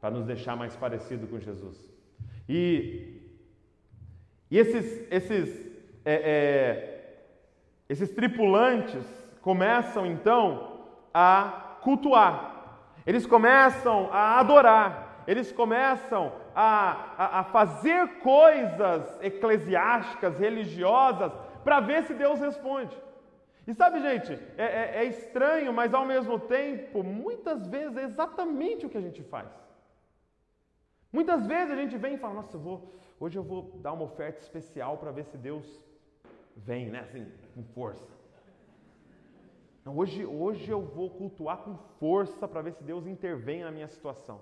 para nos deixar mais parecido com Jesus. E e esses, esses, é, é, esses tripulantes começam então a cultuar, eles começam a adorar, eles começam a, a, a fazer coisas eclesiásticas, religiosas, para ver se Deus responde. E sabe, gente, é, é, é, estranho, mas ao mesmo tempo, muitas vezes é exatamente o que a gente faz. Muitas vezes a gente vem e fala: Nossa, eu vou, Hoje eu vou dar uma oferta especial para ver se Deus vem, né? Assim, com força. Não, hoje, hoje eu vou cultuar com força para ver se Deus intervém na minha situação.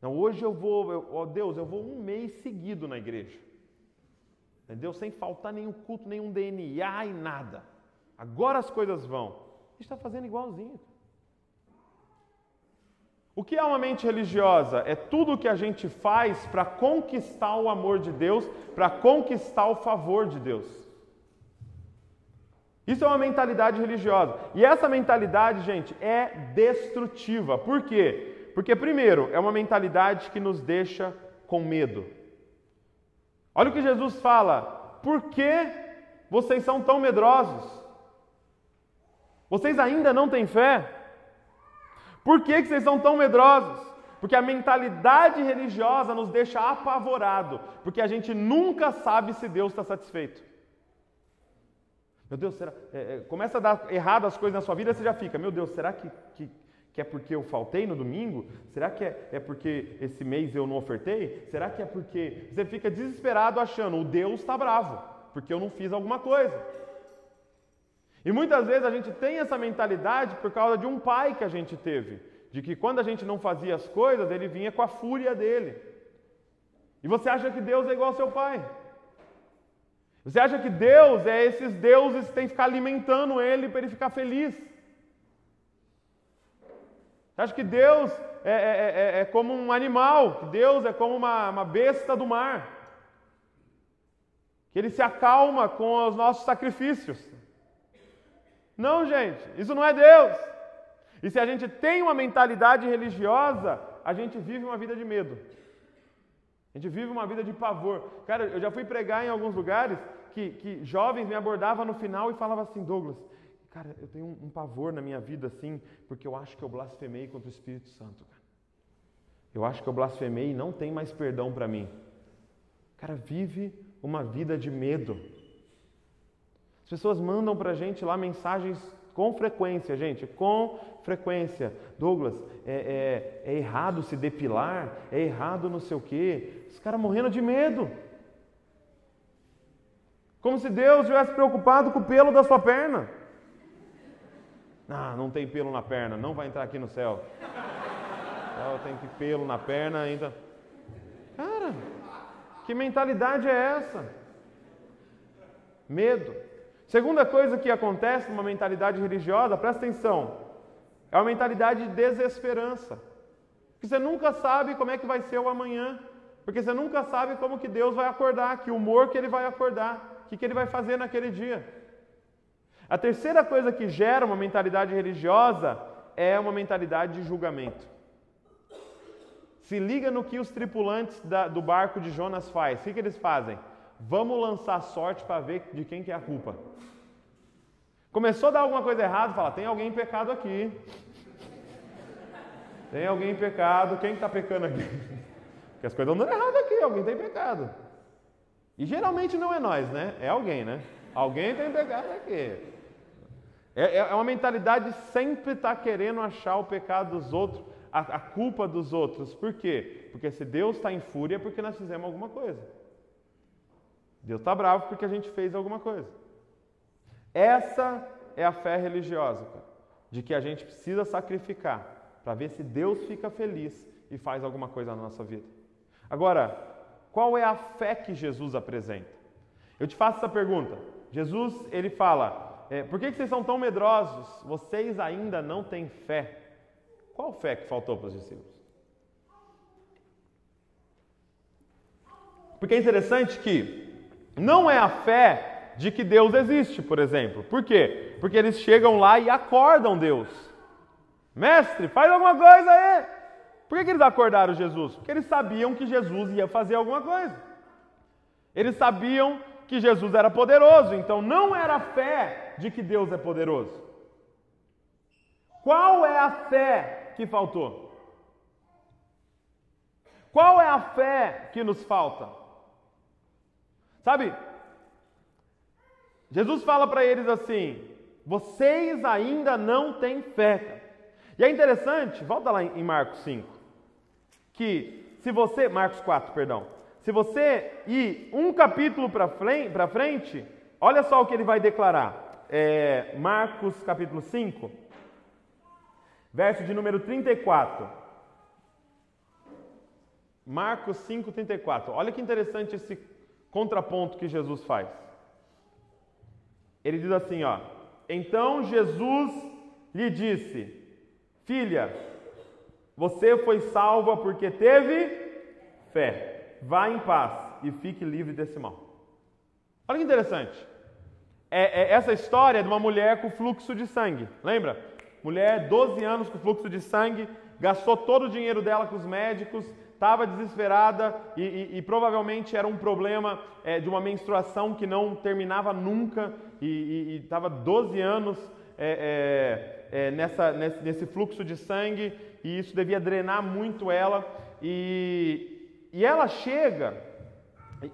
Não, hoje eu vou, eu, oh Deus, eu vou um mês seguido na igreja. entendeu? Sem faltar nenhum culto, nenhum DNA e nada. Agora as coisas vão. A gente está fazendo igualzinho. O que é uma mente religiosa? É tudo o que a gente faz para conquistar o amor de Deus, para conquistar o favor de Deus. Isso é uma mentalidade religiosa. E essa mentalidade, gente, é destrutiva. Por quê? Porque, primeiro, é uma mentalidade que nos deixa com medo. Olha o que Jesus fala. Por que vocês são tão medrosos? Vocês ainda não têm fé? Por que, que vocês são tão medrosos? Porque a mentalidade religiosa nos deixa apavorado, porque a gente nunca sabe se Deus está satisfeito. Meu Deus, será, é, é, começa a dar errado as coisas na sua vida, você já fica, meu Deus, será que, que, que é porque eu faltei no domingo? Será que é, é porque esse mês eu não ofertei? Será que é porque. Você fica desesperado achando, o Deus está bravo, porque eu não fiz alguma coisa. E muitas vezes a gente tem essa mentalidade por causa de um pai que a gente teve, de que quando a gente não fazia as coisas, ele vinha com a fúria dele. E você acha que Deus é igual ao seu pai? Você acha que Deus é esses deuses que tem que ficar alimentando ele para ele ficar feliz? Você acha que Deus é, é, é, é como um animal, que Deus é como uma, uma besta do mar? Que ele se acalma com os nossos sacrifícios? Não, gente, isso não é Deus. E se a gente tem uma mentalidade religiosa, a gente vive uma vida de medo. A gente vive uma vida de pavor. Cara, eu já fui pregar em alguns lugares que, que jovens me abordavam no final e falavam assim, Douglas, cara, eu tenho um, um, pavor na minha vida assim, porque eu acho que eu blasfemei contra o Espírito Santo. Eu acho que eu blasfemei e não tem mais perdão para mim. Cara, vive uma vida de medo. As pessoas mandam para a gente lá mensagens com frequência, gente, com frequência. Douglas, é, é, é errado se depilar, é errado não sei o quê. Os caras morrendo de medo. Como se Deus estivesse preocupado com o pelo da sua perna. Ah, não tem pelo na perna, não vai entrar aqui no céu. Ela tem que pelo na perna ainda. Cara, que mentalidade é essa? Medo. Segunda coisa que acontece numa mentalidade religiosa, presta atenção, é uma mentalidade de desesperança. Porque você nunca sabe como é que vai ser o amanhã. Porque você nunca sabe como que Deus vai acordar, que humor que Ele vai acordar, o que, que Ele vai fazer naquele dia. A terceira coisa que gera uma mentalidade religiosa é uma mentalidade de julgamento. Se liga no que os tripulantes da, do barco de Jonas faz. O que, que eles fazem? Vamos lançar sorte para ver de quem que é a culpa. Começou a dar alguma coisa errada, fala, tem alguém em pecado aqui. Tem alguém em pecado, quem está pecando aqui? [LAUGHS] Porque as coisas andam errado aqui, alguém tem pecado. E geralmente não é nós, né? É alguém, né? Alguém tem pecado aqui. É, é, é uma mentalidade de sempre estar tá querendo achar o pecado dos outros, a, a culpa dos outros. Por quê? Porque se Deus está em fúria é porque nós fizemos alguma coisa. Deus está bravo porque a gente fez alguma coisa. Essa é a fé religiosa, cara, de que a gente precisa sacrificar para ver se Deus fica feliz e faz alguma coisa na nossa vida. Agora, qual é a fé que Jesus apresenta? Eu te faço essa pergunta. Jesus, ele fala: é, por que vocês são tão medrosos? Vocês ainda não têm fé. Qual fé que faltou para os discípulos? Porque é interessante que não é a fé de que Deus existe, por exemplo. Por quê? Porque eles chegam lá e acordam Deus. Mestre, faz alguma coisa aí. Por que, que eles acordaram Jesus? Porque eles sabiam que Jesus ia fazer alguma coisa. Eles sabiam que Jesus era poderoso, então não era a fé de que Deus é poderoso. Qual é a fé que faltou? Qual é a fé que nos falta? Sabe? Jesus fala para eles assim: vocês ainda não têm fé. E é interessante, volta lá em Marcos 5, que se você, Marcos 4, perdão, se você ir um capítulo para frente, olha só o que ele vai declarar. É, Marcos capítulo 5, verso de número 34. Marcos 5, 34. Olha que interessante esse contraponto que Jesus faz. Ele diz assim, ó: Então Jesus lhe disse: Filha, você foi salva porque teve fé. Vá em paz e fique livre desse mal. Olha que interessante. É, é essa história de uma mulher com fluxo de sangue. Lembra? Mulher, 12 anos com fluxo de sangue, gastou todo o dinheiro dela com os médicos, estava desesperada e, e, e, provavelmente era um problema é, de uma menstruação que não terminava nunca e estava 12 anos é, é, é, nessa, nesse, nesse, fluxo de sangue e isso devia drenar muito ela. E, e ela chega,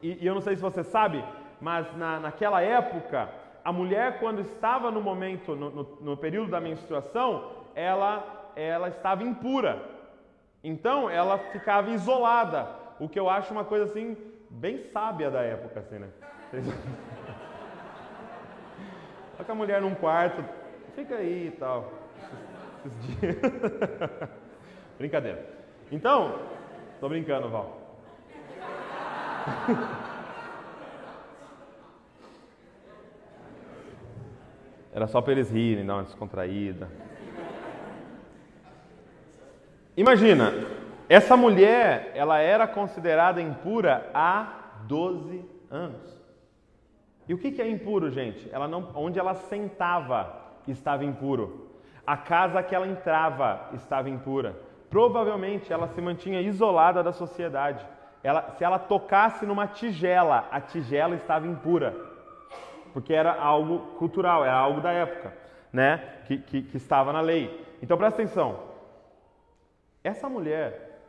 e, eu não sei se você sabe, mas na, naquela época, a mulher, quando estava no momento, no, no, no período da menstruação, ela, ela estava impura. Então ela ficava isolada, o que eu acho uma coisa assim bem sábia da época, assim, né? [LAUGHS] Coloca a mulher num quarto, fica aí e tal. Esses dias. [LAUGHS] Brincadeira. Então, tô brincando, Val. [LAUGHS] Era só para eles rirem, dar uma descontraída. Imagina, essa mulher, ela era considerada impura há 12 anos. E o que é impuro, gente? Ela não, onde ela sentava estava impuro. A casa que ela entrava estava impura. Provavelmente ela se mantinha isolada da sociedade. Ela, se ela tocasse numa tigela, a tigela estava impura. Porque era algo cultural, era algo da época, né? Que, que, que estava na lei. Então presta atenção. Essa mulher,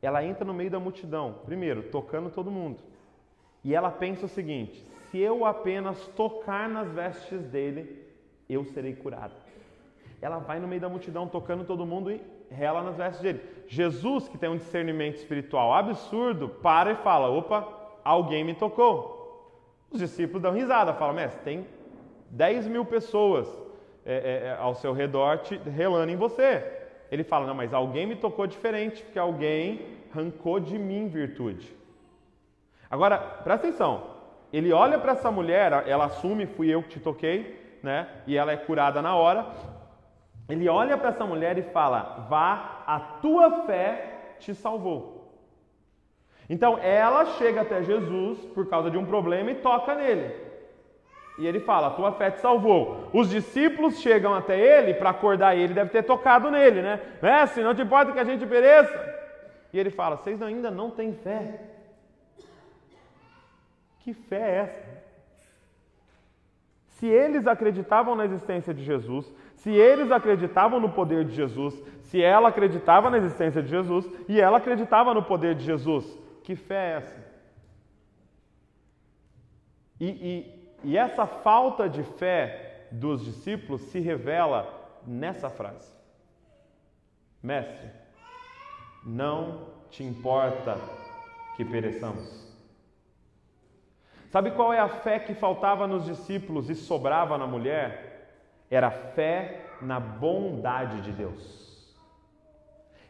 ela entra no meio da multidão, primeiro, tocando todo mundo. E ela pensa o seguinte: se eu apenas tocar nas vestes dele, eu serei curada. Ela vai no meio da multidão tocando todo mundo e rela nas vestes dele. Jesus, que tem um discernimento espiritual absurdo, para e fala: opa, alguém me tocou. Os discípulos dão risada, falam: mestre, tem 10 mil pessoas é, é, ao seu redor te, relando em você. Ele fala: Não, mas alguém me tocou diferente, porque alguém arrancou de mim virtude. Agora, presta atenção. Ele olha para essa mulher, ela assume, fui eu que te toquei, né? E ela é curada na hora. Ele olha para essa mulher e fala: Vá, a tua fé te salvou. Então ela chega até Jesus por causa de um problema e toca nele. E ele fala: A tua fé te salvou. Os discípulos chegam até ele para acordar ele, deve ter tocado nele, né? Mestre, não te importa que a gente pereça? E ele fala: Vocês ainda não têm fé. Que fé é essa? Se eles acreditavam na existência de Jesus, se eles acreditavam no poder de Jesus, se ela acreditava na existência de Jesus e ela acreditava no poder de Jesus, que fé é essa? E, e e essa falta de fé dos discípulos se revela nessa frase: Mestre, não te importa que pereçamos. Sabe qual é a fé que faltava nos discípulos e sobrava na mulher? Era fé na bondade de Deus.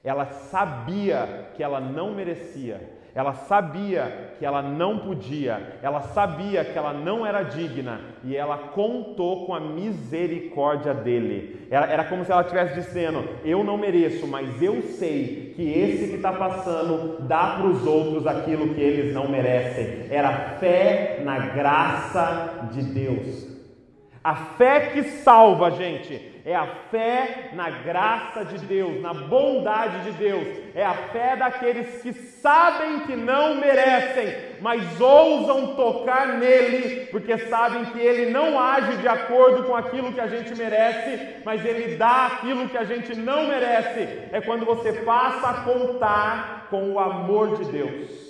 Ela sabia que ela não merecia, ela sabia que ela não podia, ela sabia que ela não era digna e ela contou com a misericórdia dele. Era, era como se ela estivesse dizendo: Eu não mereço, mas eu sei que esse que está passando dá para os outros aquilo que eles não merecem. Era fé na graça de Deus. A fé que salva, gente, é a fé na graça de Deus, na bondade de Deus, é a fé daqueles que sabem que não merecem, mas ousam tocar nele, porque sabem que ele não age de acordo com aquilo que a gente merece, mas ele dá aquilo que a gente não merece. É quando você passa a contar com o amor de Deus.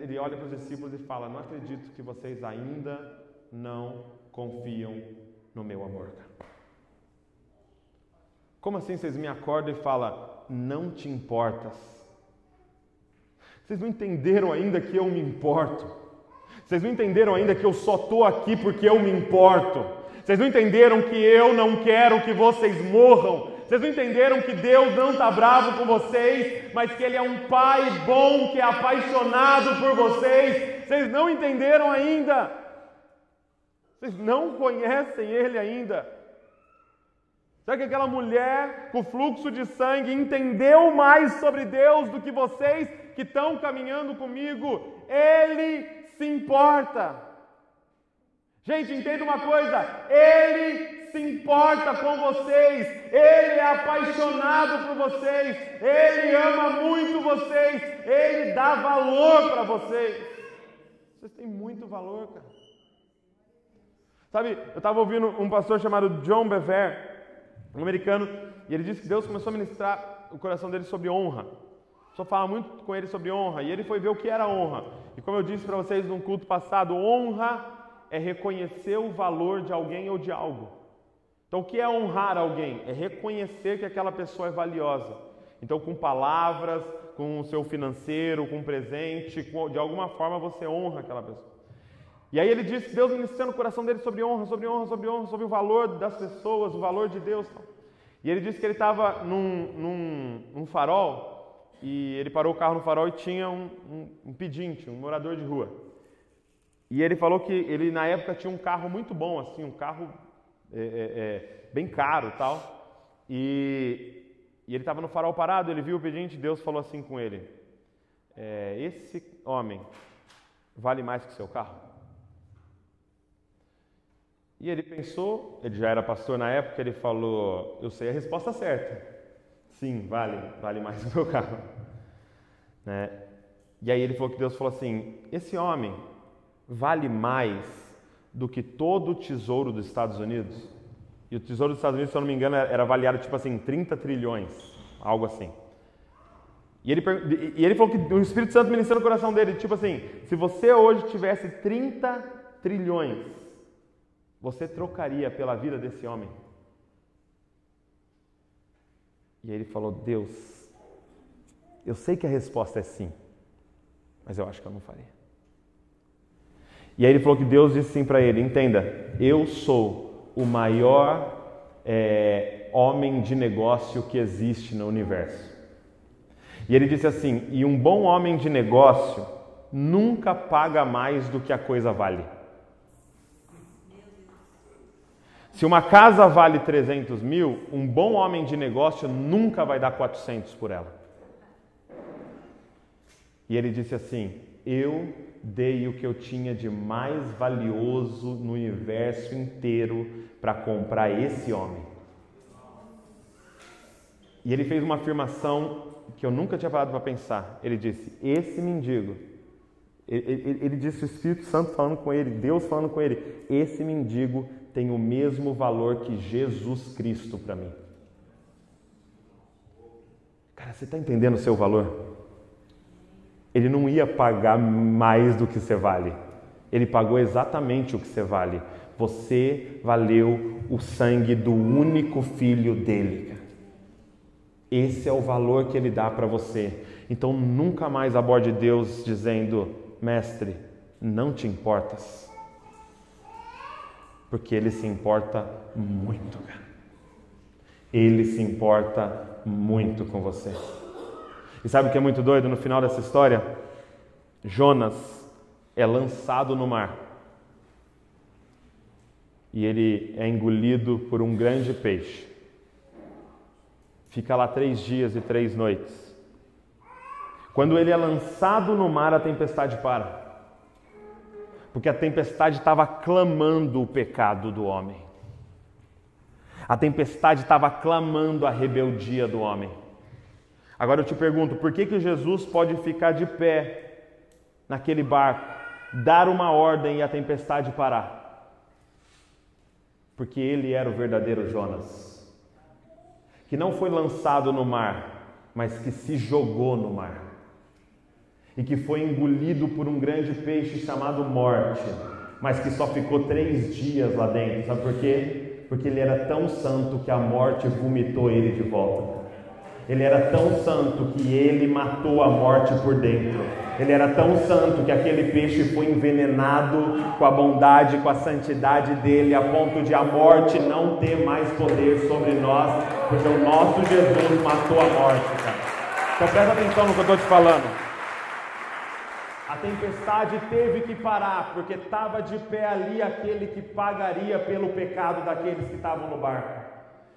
Ele olha para os discípulos e fala: Não acredito que vocês ainda não confiam no meu amor. Como assim vocês me acordam e falam, não te importas? Vocês não entenderam ainda que eu me importo? Vocês não entenderam ainda que eu só estou aqui porque eu me importo? Vocês não entenderam que eu não quero que vocês morram? Vocês não entenderam que Deus não está bravo com vocês, mas que Ele é um Pai bom, que é apaixonado por vocês. Vocês não entenderam ainda. Vocês não conhecem Ele ainda. Será que aquela mulher com fluxo de sangue entendeu mais sobre Deus do que vocês que estão caminhando comigo? Ele se importa. Gente, entenda uma coisa: Ele se importa com vocês, Ele é apaixonado por vocês, Ele ama muito vocês, Ele dá valor para vocês. Vocês têm muito valor, cara. Sabe, eu estava ouvindo um pastor chamado John Bever um americano, e ele disse que Deus começou a ministrar o coração dele sobre honra. Só fala muito com ele sobre honra, e ele foi ver o que era honra. E como eu disse para vocês num culto passado, honra é reconhecer o valor de alguém ou de algo. Então, o que é honrar alguém? É reconhecer que aquela pessoa é valiosa. Então, com palavras, com o seu financeiro, com presente, com, de alguma forma você honra aquela pessoa. E aí ele disse que Deus ministrando o coração dele sobre honra, sobre honra, sobre honra, sobre o valor das pessoas, o valor de Deus. E ele disse que ele estava num, num, num, farol e ele parou o carro no farol e tinha um, um, um pedinte, um morador de rua. E ele falou que ele na época tinha um carro muito bom, assim, um carro é, é, é, bem caro tal. E, e ele estava no farol parado, ele viu o pedinte, Deus falou assim com ele: é, Esse homem vale mais que o seu carro? E ele pensou, ele já era pastor na época, ele falou: Eu sei a resposta certa. Sim, vale, vale mais do meu [LAUGHS] carro. Né? E aí ele falou que Deus falou assim: Esse homem vale mais do que todo o tesouro dos Estados Unidos? E o tesouro dos Estados Unidos, se eu não me engano, era avaliado tipo assim, 30 trilhões, algo assim. E ele, e ele falou que o Espírito Santo ministrou no coração dele, tipo assim, se você hoje tivesse 30 trilhões, você trocaria pela vida desse homem? E ele falou: Deus, eu sei que a resposta é sim, mas eu acho que eu não faria. E aí ele falou que Deus disse sim para ele: entenda, eu sou o maior é, homem de negócio que existe no universo. E ele disse assim: e um bom homem de negócio nunca paga mais do que a coisa vale. Se uma casa vale 300 mil, um bom homem de negócio nunca vai dar 400 por ela. E ele disse assim: Eu dei o que eu tinha de mais valioso no universo inteiro para comprar esse homem. E ele fez uma afirmação que eu nunca tinha parado para pensar. Ele disse: Esse mendigo, ele, ele, ele, disse o Espírito Santo falando com ele, Deus falando com ele: Esse mendigo tem o mesmo valor que Jesus Cristo para mim. Cara, você está entendendo o seu valor? Ele não ia pagar mais do que você vale. Ele pagou exatamente o que você vale. Você valeu o sangue do único filho dele. Esse é o valor que ele dá para você. Então nunca mais aborde Deus dizendo: Mestre, não te importas porque ele se importa muito, cara. Ele se importa muito com você. E sabe o que é muito doido no final dessa história? Jonas é lançado no mar. E ele é engolido por um grande peixe. Fica lá três dias e três noites. Quando ele é lançado no mar, a tempestade para porque a tempestade estava clamando o pecado do homem. A tempestade estava clamando a rebeldia do homem. Agora eu te pergunto, por que, que Jesus pode ficar de pé naquele barco, dar uma ordem e a tempestade parar? Porque ele era o verdadeiro Jonas, que não foi lançado no mar, mas que se jogou no mar e que foi engolido por um grande peixe chamado morte, mas que só ficou três dias lá dentro. Sabe por quê? Porque ele era tão santo que a morte vomitou ele de volta. Ele era tão santo que ele matou a morte por dentro. Ele era tão santo que aquele peixe foi envenenado com a bondade, com a santidade dele, a ponto de a morte não ter mais poder sobre nós, porque o nosso Jesus matou a morte, cara. Então presta atenção no que eu estou te falando. A tempestade teve que parar, porque estava de pé ali aquele que pagaria pelo pecado daqueles que estavam no barco.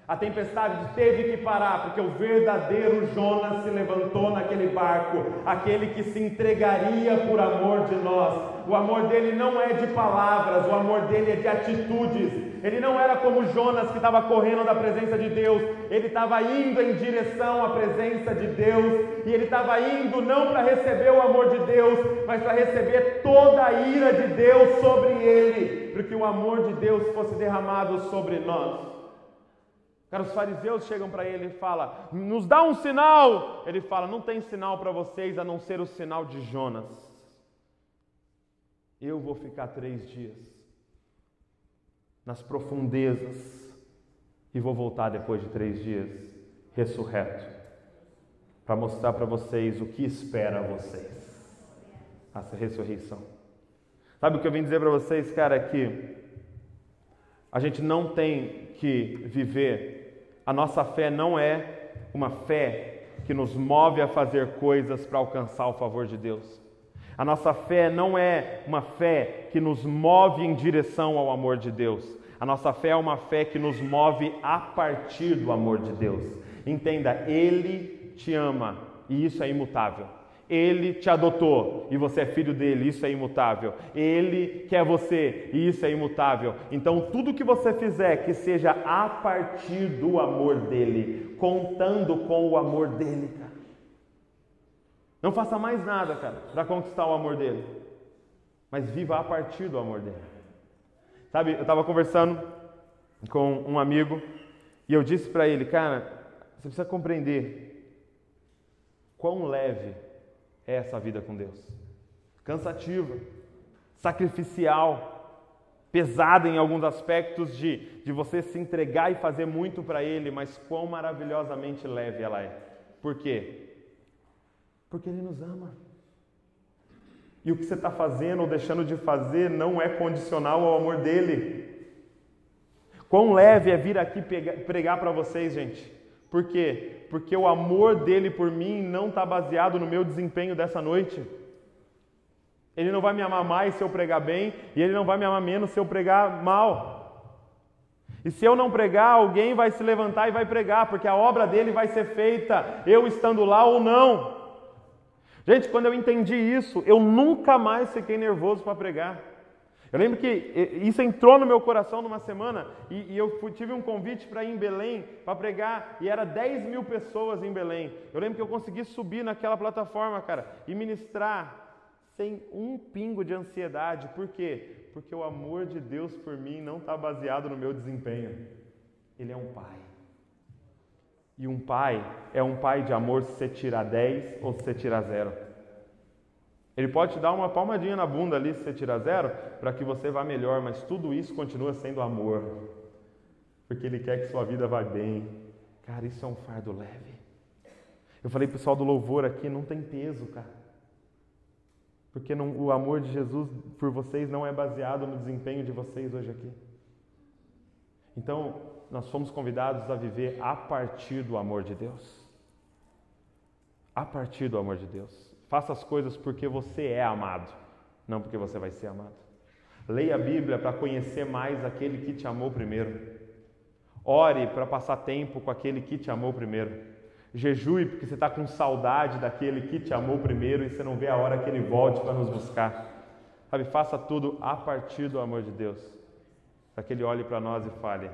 A tempestade teve que parar, porque o verdadeiro Jonas se levantou naquele barco, aquele que se entregaria por amor de nós. O amor dele não é de palavras, o amor dele é de atitudes. Ele não era como Jonas que estava correndo da presença de Deus, ele estava indo em direção à presença de Deus, e ele estava indo não para receber o amor de Deus, mas para receber toda a ira de Deus sobre ele, para que o amor de Deus fosse derramado sobre nós. Cara, os fariseus chegam para ele e falam: Nos dá um sinal. Ele fala: Não tem sinal para vocês a não ser o sinal de Jonas. Eu vou ficar três dias nas profundezas e vou voltar depois de três dias ressurreto para mostrar para vocês o que espera vocês essa ressurreição. Sabe o que eu vim dizer para vocês, cara? É que a gente não tem que viver a nossa fé não é uma fé que nos move a fazer coisas para alcançar o favor de Deus. A nossa fé não é uma fé que nos move em direção ao amor de Deus. A nossa fé é uma fé que nos move a partir do amor de Deus. Entenda, Ele te ama e isso é imutável. Ele te adotou e você é filho dele, isso é imutável. Ele quer você e isso é imutável. Então, tudo que você fizer que seja a partir do amor dele, contando com o amor dele. Não faça mais nada, cara, para conquistar o amor dele, mas viva a partir do amor dele. Sabe, eu estava conversando com um amigo e eu disse para ele, cara, você precisa compreender quão leve é essa vida com Deus. Cansativa, sacrificial, pesada em alguns aspectos de, de você se entregar e fazer muito para Ele, mas quão maravilhosamente leve ela é. Por quê? Porque Ele nos ama. E o que você está fazendo ou deixando de fazer não é condicional ao amor dele. Quão leve é vir aqui pregar para vocês, gente. Por quê? Porque o amor dele por mim não está baseado no meu desempenho dessa noite. Ele não vai me amar mais se eu pregar bem, e ele não vai me amar menos se eu pregar mal. E se eu não pregar, alguém vai se levantar e vai pregar, porque a obra dele vai ser feita, eu estando lá ou não. Gente, quando eu entendi isso, eu nunca mais fiquei nervoso para pregar. Eu lembro que isso entrou no meu coração numa semana e, eu tive um convite para ir em Belém para pregar e era 10 mil pessoas em Belém. Eu lembro que eu consegui subir naquela plataforma, cara, e ministrar sem um pingo de ansiedade. Por quê? Porque o amor de Deus por mim não está baseado no meu desempenho. Ele é um pai. E um pai é um pai de amor se você tirar 10 ou se você tirar zero. Ele pode te dar uma palmadinha na bunda ali se você tirar zero, para que você vá melhor, mas tudo isso continua sendo amor. Porque Ele quer que sua vida vá bem. Cara, isso é um fardo leve. Eu falei pessoal do louvor aqui, não tem peso, cara. Porque não, o amor de Jesus por vocês não é baseado no desempenho de vocês hoje aqui. Então, nós fomos convidados a viver a partir do amor de Deus. A partir do amor de Deus. Faça as coisas porque você é amado, não porque você vai ser amado. Leia a Bíblia para conhecer mais aquele que te amou primeiro. Ore para passar tempo com aquele que te amou primeiro. Jejue porque você está com saudade daquele que te amou primeiro e você não vê a hora que ele volte para nos buscar. Sabe, faça tudo a partir do amor de Deus. Para que ele olhe para nós e fale: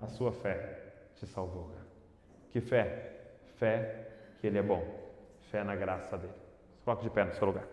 a sua fé te salvou. Que fé? Fé que ele é bom. Fé na graça dele. Coloque de pé no seu lugar.